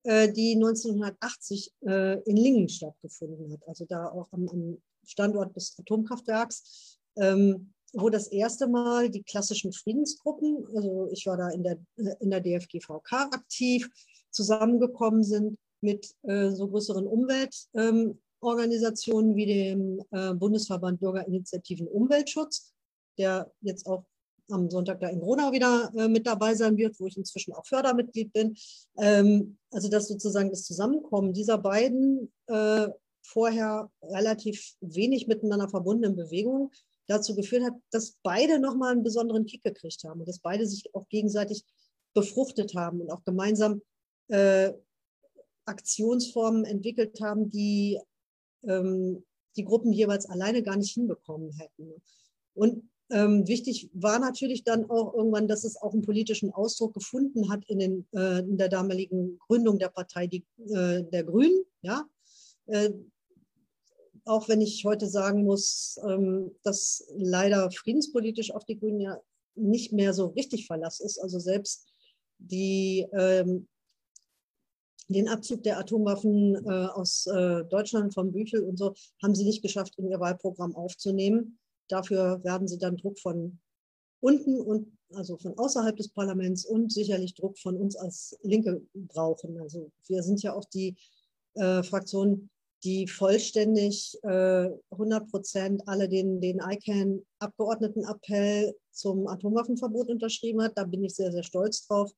die 1980 äh, in Lingen stattgefunden hat, also da auch am, Standort des Atomkraftwerks, ähm, wo das erste Mal die klassischen Friedensgruppen, also ich war da in der, in der DFGVK aktiv, zusammengekommen sind mit äh, so größeren Umweltorganisationen ähm, wie dem äh, Bundesverband Bürgerinitiativen Umweltschutz, der jetzt auch am Sonntag da in Gronau wieder äh, mit dabei sein wird, wo ich inzwischen auch Fördermitglied bin. Ähm, also dass sozusagen das Zusammenkommen dieser beiden äh, vorher relativ wenig miteinander verbundenen Bewegungen dazu geführt hat, dass beide nochmal einen besonderen Kick gekriegt haben und dass beide sich auch gegenseitig befruchtet haben und auch gemeinsam äh, Aktionsformen entwickelt haben, die ähm, die Gruppen jeweils alleine gar nicht hinbekommen hätten. Und ähm, wichtig war natürlich dann auch irgendwann, dass es auch einen politischen Ausdruck gefunden hat in, den, äh, in der damaligen Gründung der Partei die, äh, der Grünen. Ja? Äh, auch wenn ich heute sagen muss, ähm, dass leider friedenspolitisch auf die Grünen ja nicht mehr so richtig Verlass ist. Also selbst die, ähm, den Abzug der Atomwaffen äh, aus äh, Deutschland vom Büchel und so haben sie nicht geschafft, in ihr Wahlprogramm aufzunehmen. Dafür werden sie dann Druck von unten und also von außerhalb des Parlaments und sicherlich Druck von uns als Linke brauchen. Also wir sind ja auch die äh, Fraktion, die vollständig äh, 100 Prozent alle den, den ICANN-Abgeordnetenappell zum Atomwaffenverbot unterschrieben hat. Da bin ich sehr, sehr stolz drauf.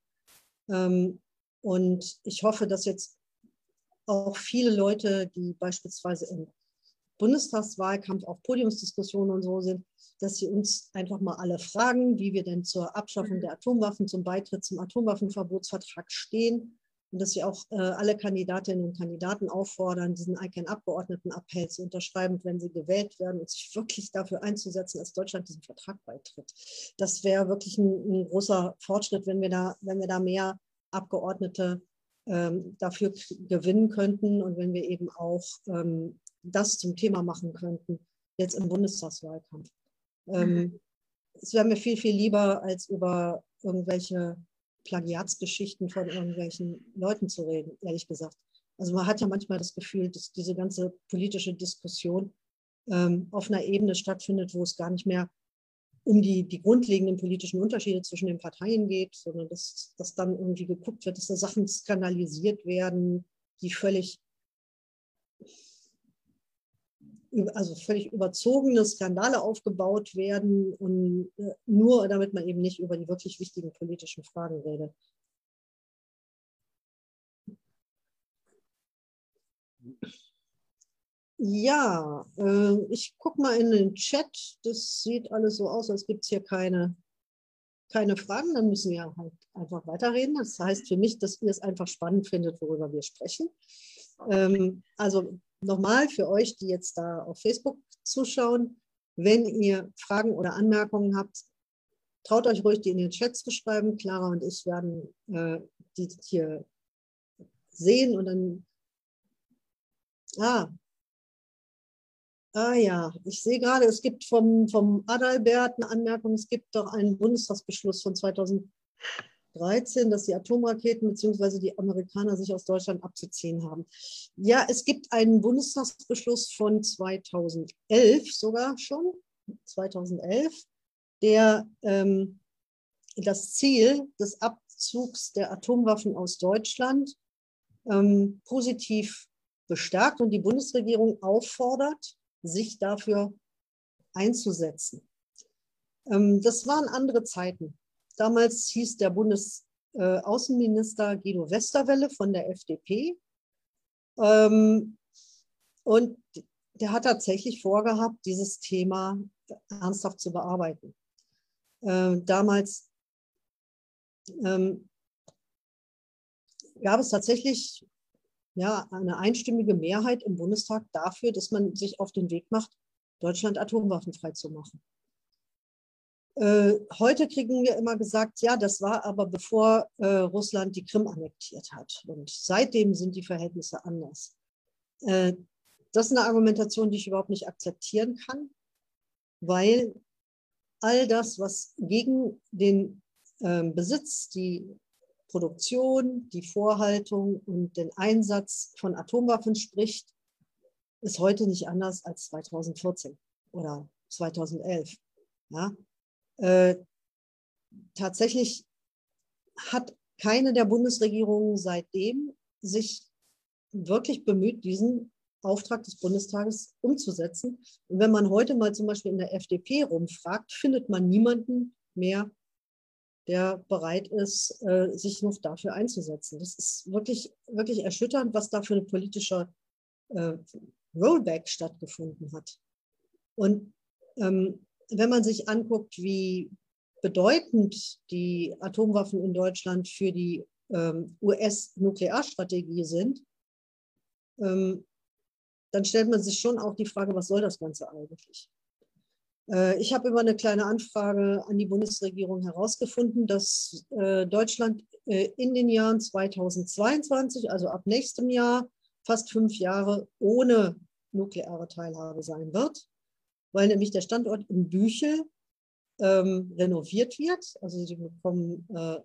Ähm, und ich hoffe, dass jetzt auch viele Leute, die beispielsweise im Bundestagswahlkampf auch Podiumsdiskussionen und so sind, dass sie uns einfach mal alle fragen, wie wir denn zur Abschaffung der Atomwaffen, zum Beitritt zum Atomwaffenverbotsvertrag stehen und dass wir auch äh, alle Kandidatinnen und Kandidaten auffordern, diesen ICANN-Abgeordnetenappell zu unterschreiben, wenn sie gewählt werden und sich wirklich dafür einzusetzen, dass Deutschland diesem Vertrag beitritt. Das wäre wirklich ein, ein, großer Fortschritt, wenn wir da, wenn wir da mehr Abgeordnete ähm, dafür gewinnen könnten und wenn wir eben auch ähm, das zum Thema machen könnten, jetzt im Bundestagswahlkampf. Ähm, mhm. es wäre mir viel, viel lieber, als über irgendwelche Plagiatsgeschichten von irgendwelchen Leuten zu reden, ehrlich gesagt. Also man hat ja manchmal das Gefühl, dass diese ganze politische Diskussion ähm, auf einer Ebene stattfindet, wo es gar nicht mehr um die, die grundlegenden politischen Unterschiede zwischen den Parteien geht, sondern dass, dass dann irgendwie geguckt wird, dass da Sachen skandalisiert werden, die völlig also völlig überzogene Skandale aufgebaut werden und äh, nur damit man eben nicht über die wirklich wichtigen politischen Fragen redet. Ja, äh, ich gucke mal in den Chat. Das sieht alles so aus, als gibt es hier keine, keine Fragen. Dann müssen wir halt einfach weiterreden. Das heißt für mich, dass ihr es einfach spannend findet, worüber wir sprechen. Ähm, also nochmal für euch, die jetzt da auf Facebook zuschauen, wenn ihr Fragen oder Anmerkungen habt, traut euch ruhig, die in den Chat zu schreiben. Clara und ich werden äh, die hier sehen und dann. Ah. Ah ja, ich sehe gerade, es gibt vom, vom Adalbert eine Anmerkung, es gibt doch einen Bundestagsbeschluss von 2000. 13, dass die Atomraketen bzw. die Amerikaner sich aus Deutschland abzuziehen haben. Ja, es gibt einen Bundestagsbeschluss von 2011 sogar schon, 2011, der ähm, das Ziel des Abzugs der Atomwaffen aus Deutschland ähm, positiv bestärkt und die Bundesregierung auffordert, sich dafür einzusetzen. Ähm, das waren andere Zeiten. Damals hieß der Bundesaußenminister Guido Westerwelle von der FDP. Ähm, und der hat tatsächlich vorgehabt, dieses Thema ernsthaft zu bearbeiten. Ähm, damals ähm, gab es tatsächlich ja, eine einstimmige Mehrheit im Bundestag dafür, dass man sich auf den Weg macht, Deutschland atomwaffenfrei zu machen. Äh, heute kriegen wir immer gesagt, ja, das war aber bevor äh, Russland die Krim annektiert hat. Und seitdem sind die Verhältnisse anders. Äh, das ist eine Argumentation, die ich überhaupt nicht akzeptieren kann, weil all das, was gegen den ähm, Besitz, die Produktion, die Vorhaltung und den Einsatz von Atomwaffen spricht, ist heute nicht anders als 2014 oder 2011. Ja? Äh, tatsächlich hat keine der Bundesregierungen seitdem sich wirklich bemüht, diesen Auftrag des Bundestages umzusetzen. Und wenn man heute mal zum Beispiel in der FDP rumfragt, findet man niemanden mehr, der bereit ist, äh, sich noch dafür einzusetzen. Das ist wirklich, wirklich erschütternd, was da für ein politischer äh, Rollback stattgefunden hat. Und ähm, wenn man sich anguckt, wie bedeutend die Atomwaffen in Deutschland für die ähm, US-Nuklearstrategie sind, ähm, dann stellt man sich schon auch die Frage, was soll das Ganze eigentlich? Äh, ich habe über eine kleine Anfrage an die Bundesregierung herausgefunden, dass äh, Deutschland äh, in den Jahren 2022, also ab nächstem Jahr, fast fünf Jahre ohne nukleare Teilhabe sein wird, weil nämlich der Standort in Büchel ähm, renoviert wird. Also sie bekommen äh,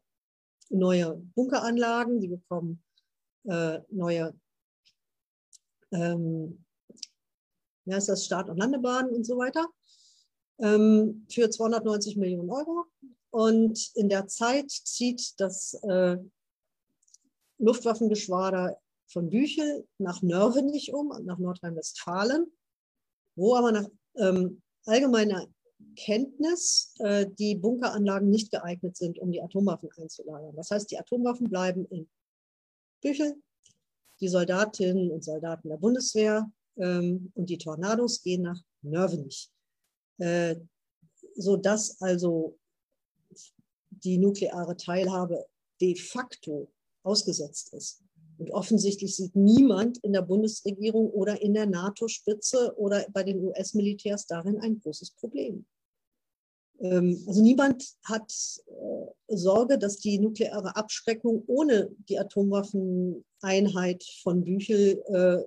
neue Bunkeranlagen, sie bekommen äh, neue ähm, ja, ist das Start- und Landebahnen und so weiter ähm, für 290 Millionen Euro. Und in der Zeit zieht das äh, Luftwaffengeschwader von Büchel nach Nörvenich um, nach Nordrhein-Westfalen, wo aber nach ähm, allgemeiner Kenntnis äh, die Bunkeranlagen nicht geeignet sind, um die Atomwaffen einzulagern. Das heißt, die Atomwaffen bleiben in Büchel, die Soldatinnen und Soldaten der Bundeswehr ähm, und die Tornados gehen nach Nörvenich, äh, sodass also die nukleare Teilhabe de facto ausgesetzt ist. Und offensichtlich sieht niemand in der Bundesregierung oder in der NATO-Spitze oder bei den US-Militärs darin ein großes Problem. Ähm, also niemand hat äh, Sorge, dass die nukleare Abschreckung ohne die Atomwaffeneinheit von Büchel äh,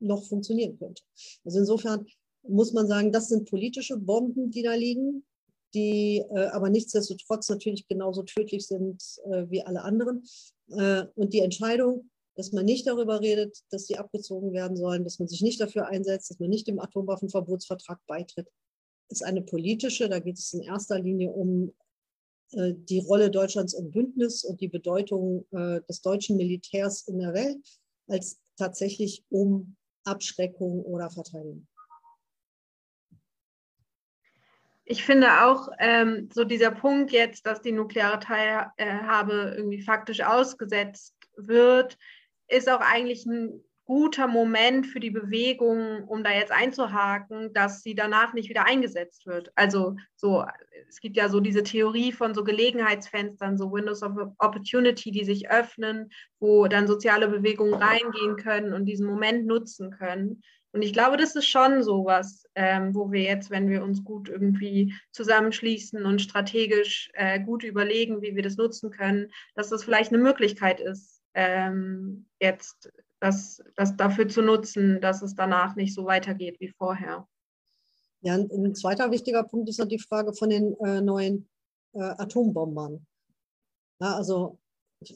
noch funktionieren könnte. Also insofern muss man sagen, das sind politische Bomben, die da liegen, die äh, aber nichtsdestotrotz natürlich genauso tödlich sind wie alle anderen. und die Entscheidung, dass man nicht darüber redet, dass die abgezogen werden sollen, dass man sich nicht dafür einsetzt, dass man nicht dem Atomwaffenverbotsvertrag beitritt, ist eine politische. Da geht es in erster Linie um äh, die Rolle Deutschlands im Bündnis und die Bedeutung äh, des deutschen Militärs in der Welt als tatsächlich um Abschreckung oder Verteidigung. Ich finde auch ähm, so dieser Punkt jetzt, dass die nukleare Teilhabe irgendwie faktisch ausgesetzt wird, ist auch eigentlich ein guter Moment für die Bewegung, um da jetzt einzuhaken, dass sie danach nicht wieder eingesetzt wird. Also so, es gibt ja so diese Theorie von so Gelegenheitsfenstern, so Windows of Opportunity, die sich öffnen, wo dann soziale Bewegungen reingehen können und diesen Moment nutzen können. Und ich glaube, das ist schon sowas, ähm, wo wir jetzt, wenn wir uns gut irgendwie zusammenschließen und strategisch äh, gut überlegen, wie wir das nutzen können, dass das vielleicht eine Möglichkeit ist, ähm, jetzt das, das dafür zu nutzen, dass es danach nicht so weitergeht wie vorher. Ja, ein zweiter wichtiger Punkt ist noch die Frage von den äh, neuen äh, Atombombern. Ja, also es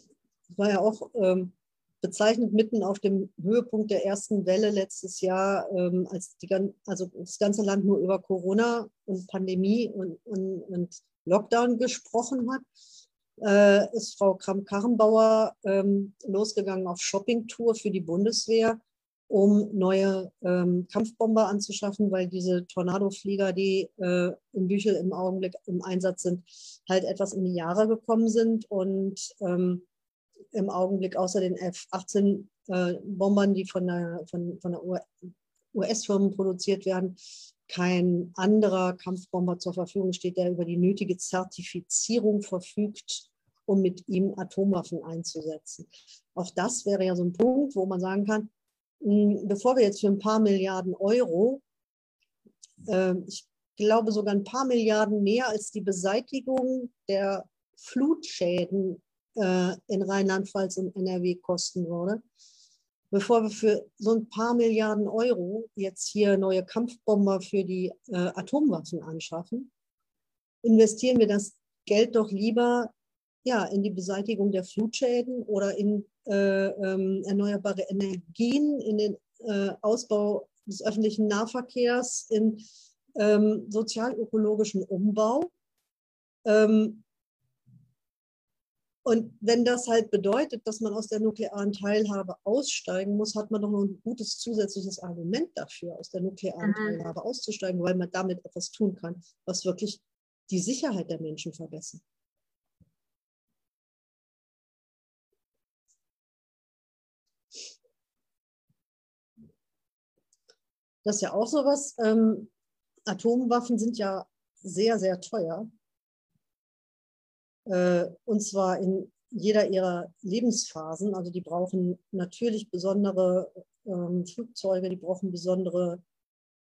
war ja auch ähm, bezeichnet mitten auf dem Höhepunkt der ersten Welle letztes Jahr, ähm, als die, also das ganze Land nur über Corona und Pandemie und, und, und Lockdown gesprochen hat äh, ist Frau Kramp-Karrenbauer ähm, losgegangen auf Shoppingtour für die Bundeswehr, um neue ähm, Kampfbomber anzuschaffen, weil diese Tornadoflieger, die äh, in Büchel im Augenblick im Einsatz sind, halt etwas in die Jahre gekommen sind. Und ähm, im Augenblick außer den F-18-Bombern, äh, die von der, von, von der US-Firmen produziert werden, kein anderer Kampfbomber zur Verfügung steht, der über die nötige Zertifizierung verfügt, um mit ihm Atomwaffen einzusetzen. Auch das wäre ja so ein Punkt, wo man sagen kann, hm, bevor wir jetzt für ein paar Milliarden Euro äh, ich glaube sogar ein paar Milliarden mehr als die Beseitigung der Flutschäden äh, in Rheinland-Pfalz und NRW kosten würde. Bevor wir für so ein paar Milliarden Euro jetzt hier neue Kampfbomber für die äh, Atomwaffen anschaffen, investieren wir das Geld doch lieber ja, in die Beseitigung der Flutschäden oder in äh, ähm, erneuerbare Energien, in den äh, Ausbau des öffentlichen Nahverkehrs, in ähm, sozialökologischen Umbau. Ähm, und wenn das halt bedeutet, dass man aus der nuklearen Teilhabe aussteigen muss, hat man doch noch ein gutes zusätzliches Argument dafür, aus der nuklearen mhm. Teilhabe auszusteigen, weil man damit etwas tun kann, was wirklich die Sicherheit der Menschen verbessert. Das ist ja auch sowas. Ähm, Atomwaffen sind ja sehr, sehr teuer. Äh, und zwar in jeder ihrer Lebensphasen. Also die brauchen natürlich besondere ähm, Flugzeuge, die brauchen besondere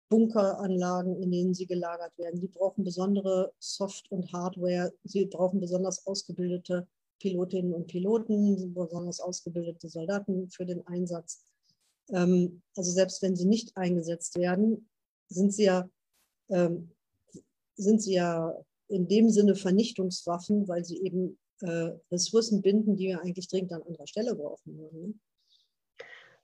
Bunkeranlagen, in denen sie gelagert werden. Die brauchen besondere Soft- und Hardware. Sie brauchen besonders ausgebildete Pilotinnen und Piloten, besonders ausgebildete Soldaten für den Einsatz. Ähm, also selbst wenn sie nicht eingesetzt werden, sind sie ja, ähm, sind sie ja in dem Sinne Vernichtungswaffen, weil sie eben äh, Ressourcen binden, die wir eigentlich dringend an anderer Stelle brauchen würden. Ne?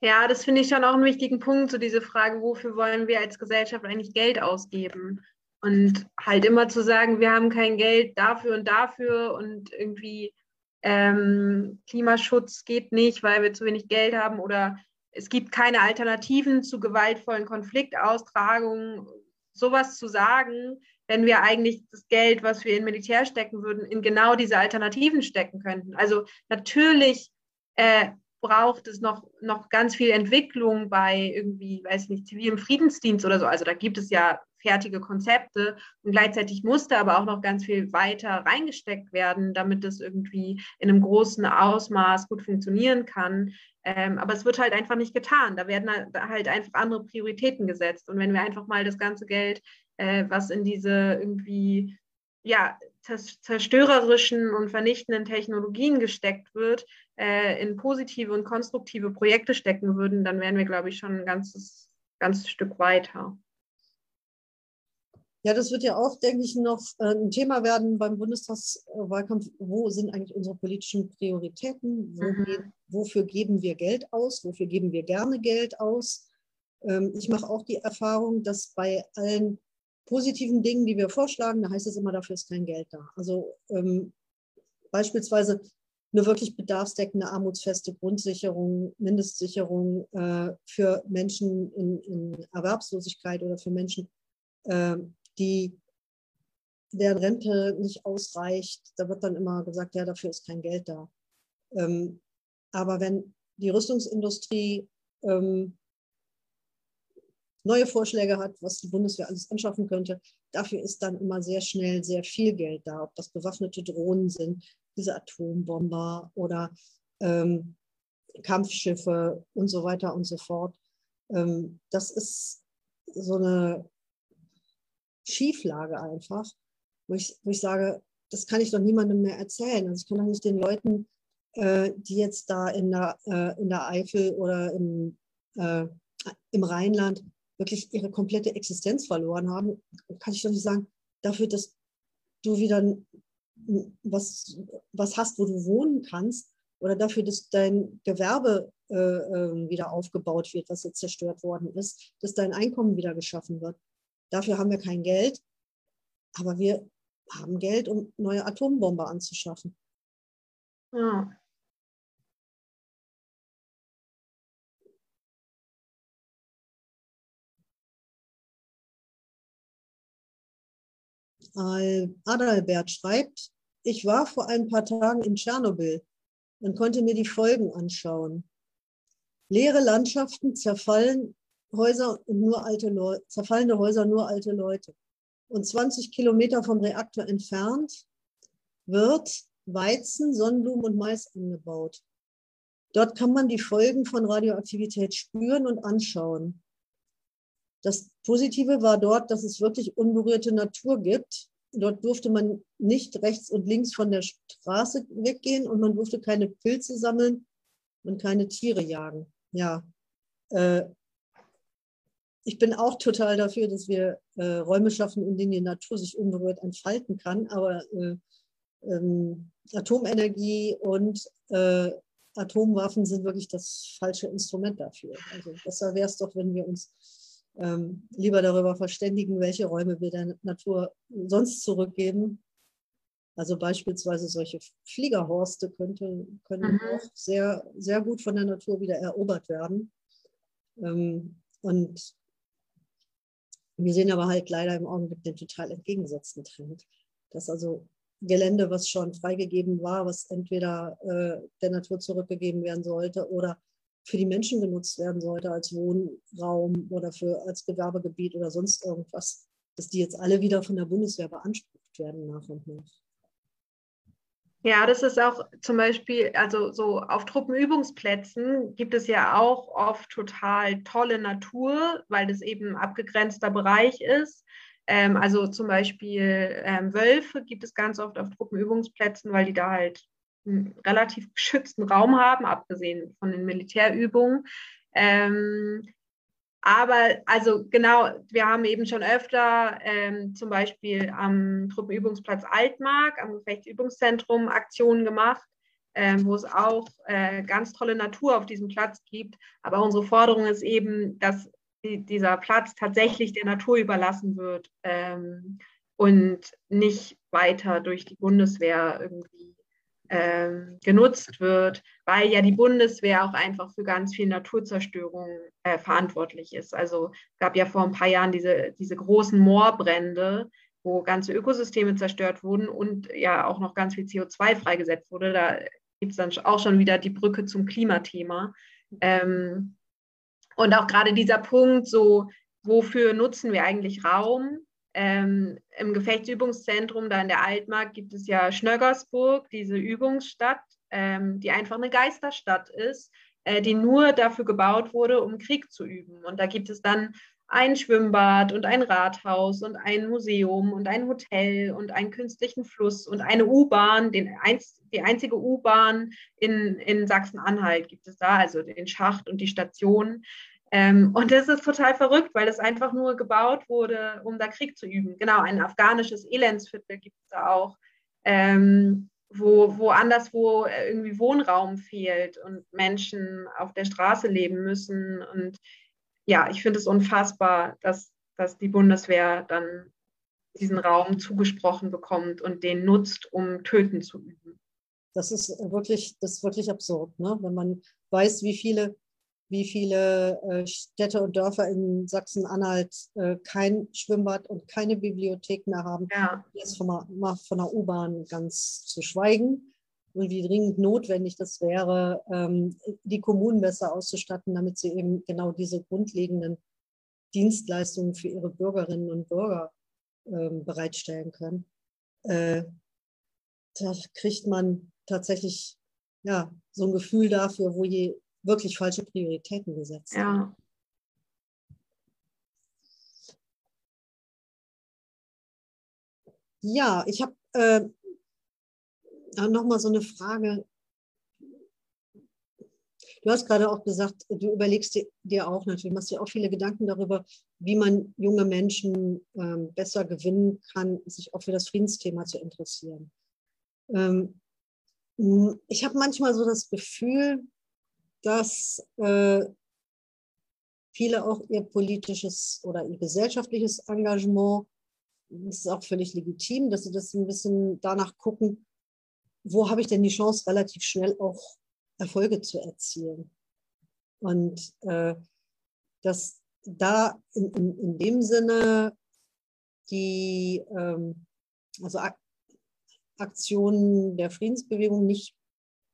Ja, das finde ich schon auch einen wichtigen Punkt, so diese Frage, wofür wollen wir als Gesellschaft eigentlich Geld ausgeben? Und halt immer zu sagen, wir haben kein Geld dafür und dafür und irgendwie ähm, Klimaschutz geht nicht, weil wir zu wenig Geld haben oder es gibt keine Alternativen zu gewaltvollen Konfliktaustragungen, sowas zu sagen, wenn wir eigentlich das Geld, was wir in Militär stecken würden, in genau diese Alternativen stecken könnten. Also natürlich äh, braucht es noch, noch ganz viel Entwicklung bei irgendwie, weiß nicht, zivilem Friedensdienst oder so. Also da gibt es ja fertige Konzepte und gleichzeitig musste aber auch noch ganz viel weiter reingesteckt werden, damit es irgendwie in einem großen Ausmaß gut funktionieren kann. Ähm, aber es wird halt einfach nicht getan. Da werden halt einfach andere Prioritäten gesetzt. Und wenn wir einfach mal das ganze Geld, äh, was in diese irgendwie ja, zerstörerischen und vernichtenden Technologien gesteckt wird, äh, in positive und konstruktive Projekte stecken würden, dann wären wir, glaube ich, schon ein ganzes, ganzes Stück weiter. Ja, das wird ja auch, denke ich, noch äh, ein Thema werden beim Bundestagswahlkampf. Wo sind eigentlich unsere politischen Prioritäten? Wo mhm. wofür geben wir Geld aus? Wofür geben wir gerne Geld aus? Ähm, ich mache auch die Erfahrung, dass bei allen positiven Dingen, die wir vorschlagen, da heißt es immer, dafür ist kein Geld da. Also ähm, beispielsweise eine wirklich bedarfsdeckende, armutsfeste Grundsicherung, Mindestsicherung äh, für Menschen in, in, Erwerbslosigkeit oder für Menschen, äh, die deren Rente nicht ausreicht, da wird dann immer gesagt, ja, dafür ist kein Geld da. Ähm, aber wenn die Rüstungsindustrie ähm, neue Vorschläge hat, was die Bundeswehr alles anschaffen könnte, dafür ist dann immer sehr schnell sehr viel Geld da, ob das bewaffnete Drohnen sind, diese Atombomber oder ähm, Kampfschiffe und so weiter und so fort. Ähm, das ist so eine Schieflage einfach, wo ich, wo ich sage, das kann ich doch niemandem mehr erzählen. Also ich kann doch nicht den Leuten, äh, die jetzt da in der, äh, in der Eifel oder im, äh, im Rheinland wirklich ihre komplette Existenz verloren haben, kann ich doch nicht sagen, dafür, dass du wieder was, was hast, wo du wohnen kannst, oder dafür, dass dein Gewerbe äh, ähm, wieder aufgebaut wird, was jetzt zerstört worden ist, dass dein Einkommen wieder geschaffen wird. Dafür haben wir kein Geld, aber wir haben Geld, um neue Atombomber anzuschaffen. Ja. Adalbert schreibt, ich war vor ein paar Tagen in Tschernobyl und konnte mir die Folgen anschauen. Leere Landschaften, zerfallen Häuser und nur alte Leute, zerfallene Häuser, nur alte Leute. Und 20 Kilometer vom Reaktor entfernt wird Weizen, Sonnenblumen und Mais angebaut. Dort kann man die Folgen von Radioaktivität spüren und anschauen. Das Positive war dort, dass es wirklich unberührte Natur gibt. Dort durfte man nicht rechts und links von der Straße weggehen und man durfte keine Pilze sammeln und keine Tiere jagen. Ja, äh, ich bin auch total dafür, dass wir äh, Räume schaffen, in denen die Natur sich unberührt entfalten kann. Aber äh, ähm, Atomenergie und Atomwaffen sind wirklich das falsche Instrument dafür. Also besser wäre es doch, wenn wir uns ähm, lieber darüber verständigen, welche Räume wir der Natur sonst zurückgeben. Also beispielsweise solche Fliegerhorste könnte, können mhm. auch sehr, sehr gut von der Natur wieder erobert werden. Ähm, und wir sehen aber halt leider im Augenblick den total entgegengesetzten Trend, dass also Gelände, was schon freigegeben war, was entweder äh, der Natur zurückgegeben werden sollte oder für die Menschen genutzt werden sollte als Wohnraum oder für, als Gewerbegebiet oder sonst irgendwas, dass die jetzt alle wieder von der Bundeswehr beansprucht werden nach und nach. Ja, das ist auch zum Beispiel, also so auf Truppenübungsplätzen gibt es ja auch oft total tolle Natur, weil das eben ein abgegrenzter Bereich ist. Ähm, also zum Beispiel ähm, Wölfe gibt es ganz oft auf Truppenübungsplätzen, weil die da halt einen relativ geschützten Raum haben, abgesehen von den Militärübungen. Ähm, aber also genau, wir haben eben schon öfter ähm, zum Beispiel am Truppenübungsplatz Altmark, am Gefechtsübungszentrum Aktionen gemacht, ähm, wo es auch äh, ganz tolle Natur auf diesem Platz gibt. Aber unsere Forderung ist eben, dass die, dieser Platz tatsächlich der Natur überlassen wird ähm, und nicht weiter durch die Bundeswehr irgendwie ähm, genutzt wird, weil ja die Bundeswehr auch einfach für ganz viel Naturzerstörung äh, verantwortlich ist. Also es gab ja vor ein paar Jahren diese, diese großen Moorbrände, wo ganze Ökosysteme zerstört wurden und ja auch noch ganz viel CO2 freigesetzt wurde. Da gibt es dann auch schon wieder die Brücke zum Klimathema. Ähm, und auch gerade dieser Punkt, so wofür nutzen wir eigentlich Raum? Ähm, Im Gefechtsübungszentrum, da in der Altmark, gibt es ja Schnöggersburg, diese Übungsstadt, ähm, die einfach eine Geisterstadt ist, äh, die nur dafür gebaut wurde, um Krieg zu üben. Und da gibt es dann ein Schwimmbad und ein Rathaus und ein Museum und ein Hotel und einen künstlichen Fluss und eine U-Bahn, einz, die einzige U-Bahn in, in Sachsen-Anhalt gibt es da, also den Schacht und die Station. Ähm, und das ist total verrückt, weil das einfach nur gebaut wurde, um da Krieg zu üben. Genau, ein afghanisches Elendsviertel gibt es da auch, ähm, wo, wo anderswo irgendwie Wohnraum fehlt und Menschen auf der Straße leben müssen. Und ja, ich finde es unfassbar, dass, dass die Bundeswehr dann diesen Raum zugesprochen bekommt und den nutzt, um Töten zu üben. Das ist wirklich, das ist wirklich absurd, ne? wenn man weiß, wie viele wie viele äh, Städte und Dörfer in Sachsen-Anhalt äh, kein Schwimmbad und keine Bibliothek mehr haben. Ja. Jetzt von der, von der U-Bahn ganz zu schweigen. Und wie dringend notwendig das wäre, ähm, die Kommunen besser auszustatten, damit sie eben genau diese grundlegenden Dienstleistungen für ihre Bürgerinnen und Bürger ähm, bereitstellen können. Äh, da kriegt man tatsächlich ja, so ein Gefühl dafür, wo je wirklich falsche Prioritäten gesetzt ja. haben. Ja, ich habe äh, noch mal so eine Frage. Du hast gerade auch gesagt, du überlegst dir auch natürlich, machst dir auch viele Gedanken darüber, wie man junge Menschen ähm, besser gewinnen kann, sich auch für das Friedensthema zu interessieren. Ähm, ich habe manchmal so das Gefühl, dass äh, viele auch ihr politisches oder ihr gesellschaftliches Engagement, das ist auch völlig legitim, dass sie das ein bisschen danach gucken, wo habe ich denn die Chance, relativ schnell auch Erfolge zu erzielen. Und äh, dass da in, in, in dem Sinne die ähm, also Aktionen der Friedensbewegung nicht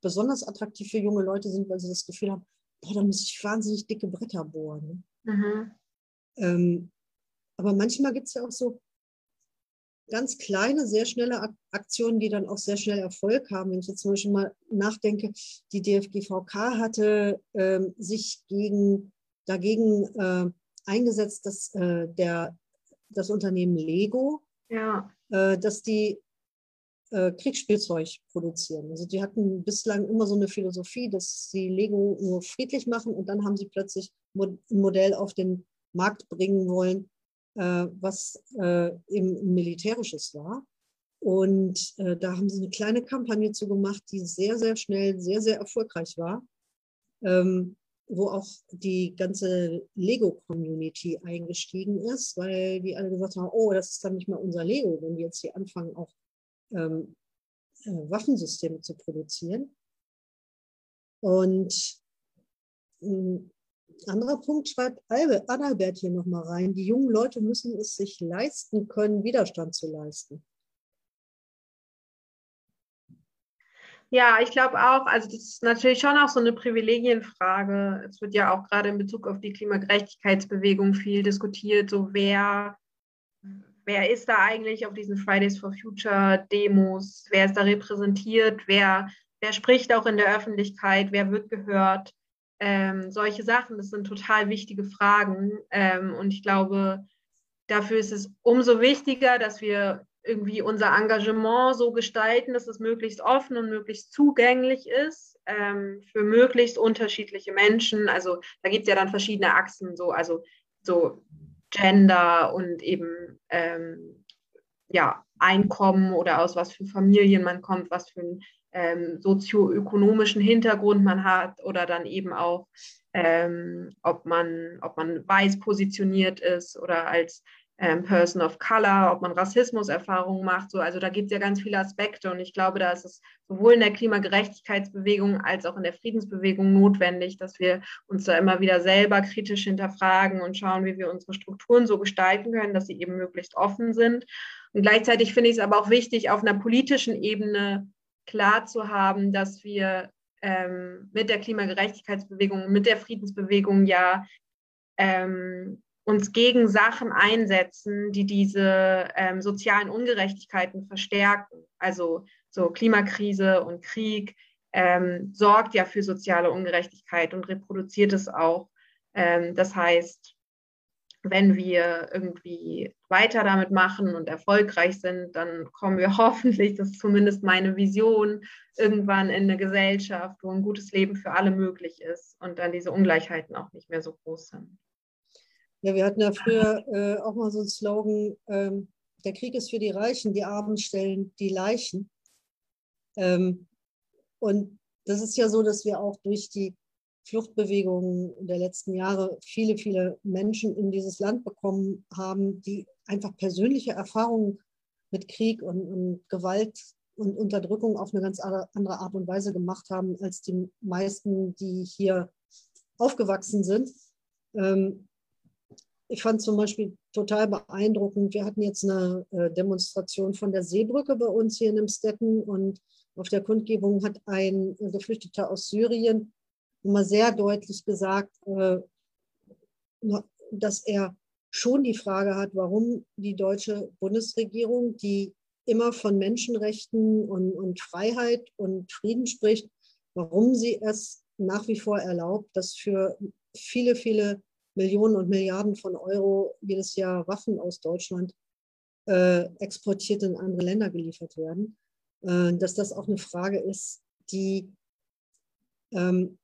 besonders attraktiv für junge Leute sind, weil sie das Gefühl haben, boah, da muss ich wahnsinnig dicke Bretter bohren. Mhm. Ähm, aber manchmal gibt es ja auch so ganz kleine, sehr schnelle Aktionen, die dann auch sehr schnell Erfolg haben. Wenn ich jetzt zum Beispiel mal nachdenke, die DFGVK hatte ähm, sich gegen, dagegen äh, eingesetzt, dass äh, der, das Unternehmen Lego, Ja. äh, dass die äh, Kriegsspielzeug produzieren. Also die hatten bislang immer so eine Philosophie, dass sie Lego nur friedlich machen und dann haben sie plötzlich ein Modell auf den Markt bringen wollen, äh, was äh, eben militärisches war. Und äh, da haben sie eine kleine Kampagne zu gemacht, die sehr, sehr schnell, sehr, sehr erfolgreich war, ähm, wo auch die ganze Lego-Community eingestiegen ist, weil die alle gesagt haben, oh, das ist dann nicht mehr unser Lego, wenn wir jetzt hier anfangen, auch ähm, äh, Waffensysteme zu produzieren. Und ein anderer Punkt schreibt Albe- Adalbert hier nochmal rein, die jungen Leute müssen es sich leisten können, Widerstand zu leisten. Ja, ich glaube auch, also das ist natürlich schon auch so eine Privilegienfrage. Es wird ja auch gerade in Bezug auf die Klimagerechtigkeitsbewegung viel diskutiert, so wer, wer ist da eigentlich auf diesen Fridays for Future Demos, wer ist da repräsentiert, wer, wer spricht auch in der Öffentlichkeit, wer wird gehört. Ähm, solche Sachen, das sind total wichtige Fragen. Ähm, und ich glaube, dafür ist es umso wichtiger, dass wir irgendwie unser Engagement so gestalten, dass es möglichst offen und möglichst zugänglich ist ähm, für möglichst unterschiedliche Menschen. Also da gibt es ja dann verschiedene Achsen, so, also so Gender und eben ähm, ja, Einkommen oder aus was für Familien man kommt, was für einen ähm, sozioökonomischen Hintergrund man hat oder dann eben auch, ähm, ob, man, ob man weiß positioniert ist oder als ähm, Person of Color, ob man Rassismuserfahrungen macht. So. Also da gibt es ja ganz viele Aspekte und ich glaube, da ist es sowohl in der Klimagerechtigkeitsbewegung als auch in der Friedensbewegung notwendig, dass wir uns da immer wieder selber kritisch hinterfragen und schauen, wie wir unsere Strukturen so gestalten können, dass sie eben möglichst offen sind. Und gleichzeitig finde ich es aber auch wichtig, auf einer politischen Ebene klar zu haben, dass wir ähm, mit der Klimagerechtigkeitsbewegung, mit der Friedensbewegung ja ähm, uns gegen Sachen einsetzen, die diese ähm, sozialen Ungerechtigkeiten verstärken. Also so Klimakrise und Krieg ähm, sorgt ja für soziale Ungerechtigkeit und reproduziert es auch. Ähm, das heißt, wenn wir irgendwie weiter damit machen und erfolgreich sind, dann kommen wir hoffentlich, das ist zumindest meine Vision, irgendwann in eine Gesellschaft, wo ein gutes Leben für alle möglich ist und dann diese Ungleichheiten auch nicht mehr so groß sind. Ja, wir hatten ja früher äh, auch mal so einen Slogan, ähm, der Krieg ist für die Reichen, die Armen stellen die Leichen. Ähm, und das ist ja so, dass wir auch durch die Fluchtbewegungen der letzten Jahre viele, viele Menschen in dieses Land bekommen haben, die einfach persönliche Erfahrungen mit Krieg und, und Gewalt und Unterdrückung auf eine ganz andere Art und Weise gemacht haben, als die meisten, die hier aufgewachsen sind. Ähm, ich fand zum Beispiel total beeindruckend, wir hatten jetzt eine äh, Demonstration von der Seebrücke bei uns hier in Emstetten und auf der Kundgebung hat ein äh, Geflüchteter aus Syrien immer sehr deutlich gesagt, äh, dass er schon die Frage hat, warum die deutsche Bundesregierung, die immer von Menschenrechten und, und Freiheit und Frieden spricht, warum sie es nach wie vor erlaubt, dass für viele, viele Millionen und Milliarden von Euro jedes Jahr Waffen aus Deutschland äh, exportiert in andere Länder geliefert werden, äh, dass das auch eine Frage ist, die, ähm,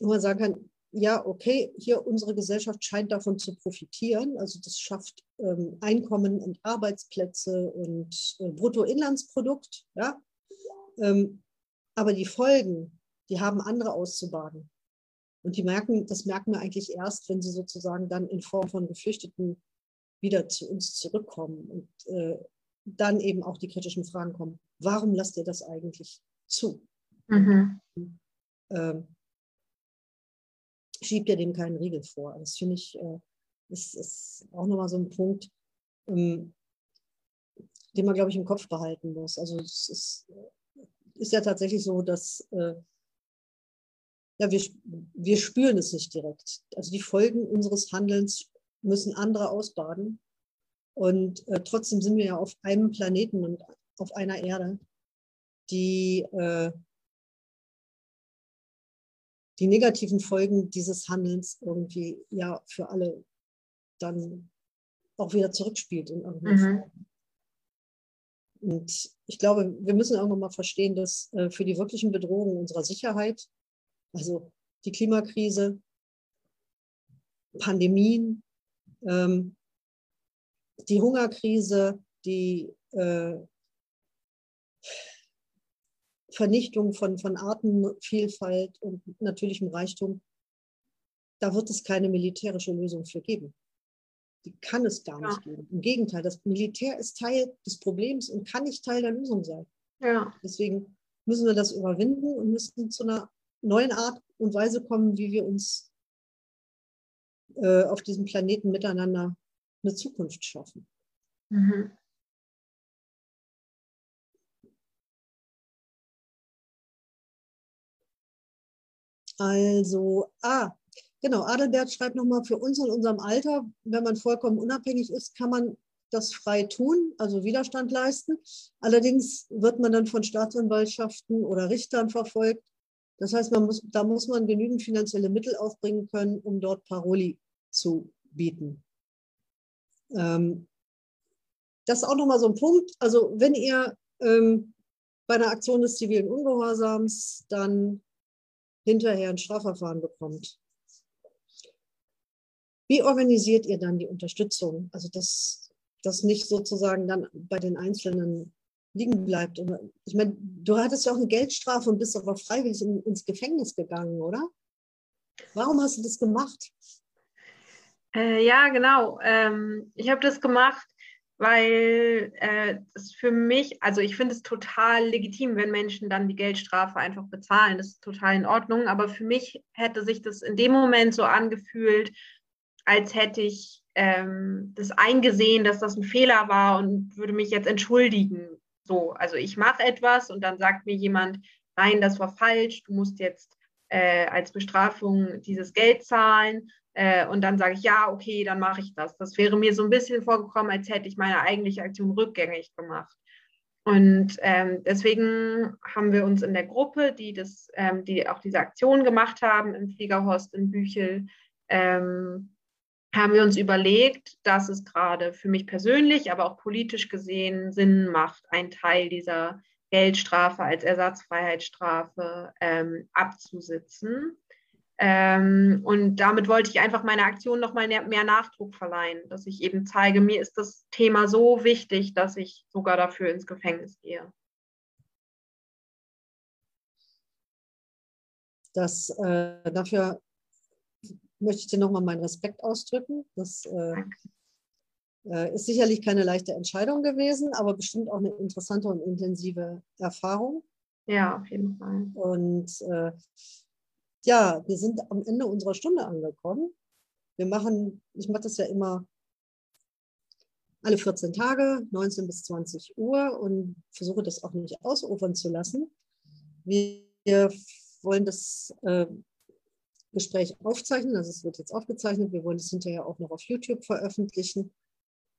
wo man sagen kann, ja, okay, hier unsere Gesellschaft scheint davon zu profitieren. Also das schafft ähm, Einkommen und Arbeitsplätze und äh, Bruttoinlandsprodukt. Ja? Ähm, aber die Folgen, die haben andere auszubaden. Und die merken, das merken wir eigentlich erst, wenn sie sozusagen dann in Form von Geflüchteten wieder zu uns zurückkommen und äh, dann eben auch die kritischen Fragen kommen. Warum lasst ihr das eigentlich zu? Mhm. Ähm, schiebt ihr dem keinen Riegel vor. Das finde ich, äh, ist, ist auch nochmal so ein Punkt, ähm, den man, glaube ich, im Kopf behalten muss. Also es ist, ist ja tatsächlich so, dass äh, ja, wir, wir spüren es nicht direkt. Also die Folgen unseres Handelns müssen andere ausbaden. Und äh, trotzdem sind wir ja auf einem Planeten und auf einer Erde, die äh, die negativen Folgen dieses Handelns irgendwie ja für alle dann auch wieder zurückspielt in irgendeiner mhm. Und ich glaube, wir müssen irgendwann mal verstehen, dass äh, für die wirklichen Bedrohungen unserer Sicherheit, also die Klimakrise, Pandemien, ähm, die Hungerkrise, die äh, Vernichtung von, von Artenvielfalt und natürlichem Reichtum, da wird es keine militärische Lösung für geben. Die kann es gar ja. nicht geben. Im Gegenteil, das Militär ist Teil des Problems und kann nicht Teil der Lösung sein. Ja. Deswegen müssen wir das überwinden und müssen zu einer neuen Art und Weise kommen, wie wir uns äh, auf diesem Planeten miteinander eine Zukunft schaffen. Mhm. Also, ah, genau, Adelbert schreibt nochmal, für uns in unserem Alter, wenn man vollkommen unabhängig ist, kann man das frei tun, also Widerstand leisten. Allerdings wird man dann von Staatsanwaltschaften oder Richtern verfolgt. Das heißt, man muss, da muss man genügend finanzielle Mittel aufbringen können, um dort Paroli zu bieten. Ähm, das ist auch nochmal so ein Punkt. Also wenn ihr ähm, bei einer Aktion des zivilen Ungehorsams dann hinterher ein Strafverfahren bekommt, wie organisiert ihr dann die Unterstützung? Also dass das nicht sozusagen dann bei den Einzelnen liegen bleibt. Und ich meine, du hattest ja auch eine Geldstrafe und bist aber freiwillig in, ins Gefängnis gegangen, oder? Warum hast du das gemacht? Äh, ja, genau. Ähm, ich habe das gemacht, weil äh, es für mich, also ich finde es total legitim, wenn Menschen dann die Geldstrafe einfach bezahlen. Das ist total in Ordnung. Aber für mich hätte sich das in dem Moment so angefühlt, als hätte ich ähm, das eingesehen, dass das ein Fehler war und würde mich jetzt entschuldigen. So, also ich mache etwas und dann sagt mir jemand, nein, das war falsch, du musst jetzt äh, als Bestrafung dieses Geld zahlen. Äh, und dann sage ich, ja, okay, dann mache ich das. Das wäre mir so ein bisschen vorgekommen, als hätte ich meine eigentliche Aktion rückgängig gemacht. Und ähm, deswegen haben wir uns in der Gruppe, die, das, ähm, die auch diese Aktion gemacht haben im Fliegerhorst in Büchel, ähm, haben wir uns überlegt, dass es gerade für mich persönlich, aber auch politisch gesehen Sinn macht, einen Teil dieser Geldstrafe als Ersatzfreiheitsstrafe ähm, abzusitzen. Ähm, und damit wollte ich einfach meiner Aktion nochmal mehr Nachdruck verleihen, dass ich eben zeige, mir ist das Thema so wichtig, dass ich sogar dafür ins Gefängnis gehe. Das, äh, dafür möchte ich dir nochmal meinen Respekt ausdrücken. Das äh, äh, ist sicherlich keine leichte Entscheidung gewesen, aber bestimmt auch eine interessante und intensive Erfahrung. Ja, auf jeden Fall. Und äh, ja, wir sind am Ende unserer Stunde angekommen. Wir machen, ich mache das ja immer alle 14 Tage, 19 bis 20 Uhr und versuche das auch nicht ausufern zu lassen. Wir wollen das äh, Gespräch aufzeichnen, also es wird jetzt aufgezeichnet. Wir wollen es hinterher auch noch auf YouTube veröffentlichen.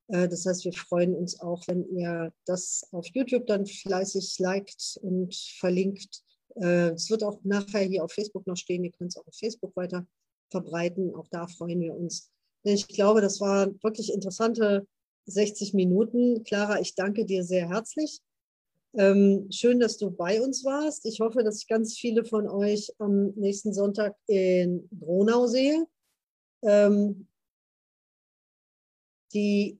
Äh, das heißt, wir freuen uns auch, wenn ihr das auf YouTube dann fleißig liked und verlinkt. Äh, es wird auch nachher hier auf Facebook noch stehen. Ihr könnt es auch auf Facebook weiter verbreiten. Auch da freuen wir uns. Ich glaube, das waren wirklich interessante 60 Minuten. Clara, ich danke dir sehr herzlich. Ähm, schön, dass du bei uns warst. Ich hoffe, dass ich ganz viele von euch am nächsten Sonntag in Gronau sehe. Ähm, die,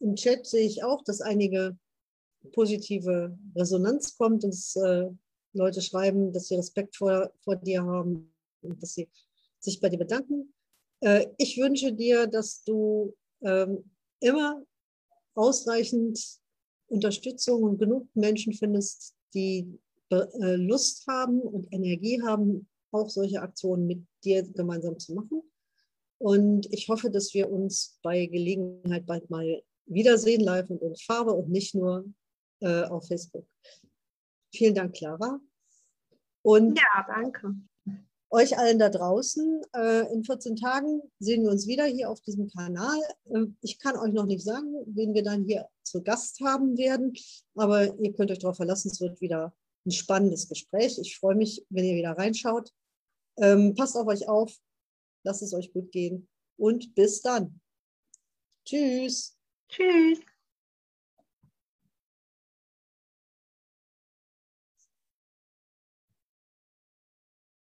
Im Chat sehe ich auch, dass einige positive Resonanz kommt, dass äh, Leute schreiben, dass sie Respekt vor, vor dir haben und dass sie sich bei dir bedanken. Äh, ich wünsche dir, dass du ähm, immer ausreichend Unterstützung und genug Menschen findest, die äh, Lust haben und Energie haben, auch solche Aktionen mit dir gemeinsam zu machen. Und ich hoffe, dass wir uns bei Gelegenheit bald mal wiedersehen, live und in Farbe und nicht nur äh, auf Facebook. Vielen Dank, Clara. Und ja, danke. Euch allen da draußen, äh, in 14 Tagen sehen wir uns wieder hier auf diesem Kanal. Äh, ich kann euch noch nicht sagen, wen wir dann hier zu Gast haben werden, aber ihr könnt euch darauf verlassen, es wird wieder ein spannendes Gespräch. Ich freue mich, wenn ihr wieder reinschaut. Ähm, passt auf euch auf, lasst es euch gut gehen und bis dann. Tschüss. Tschüss.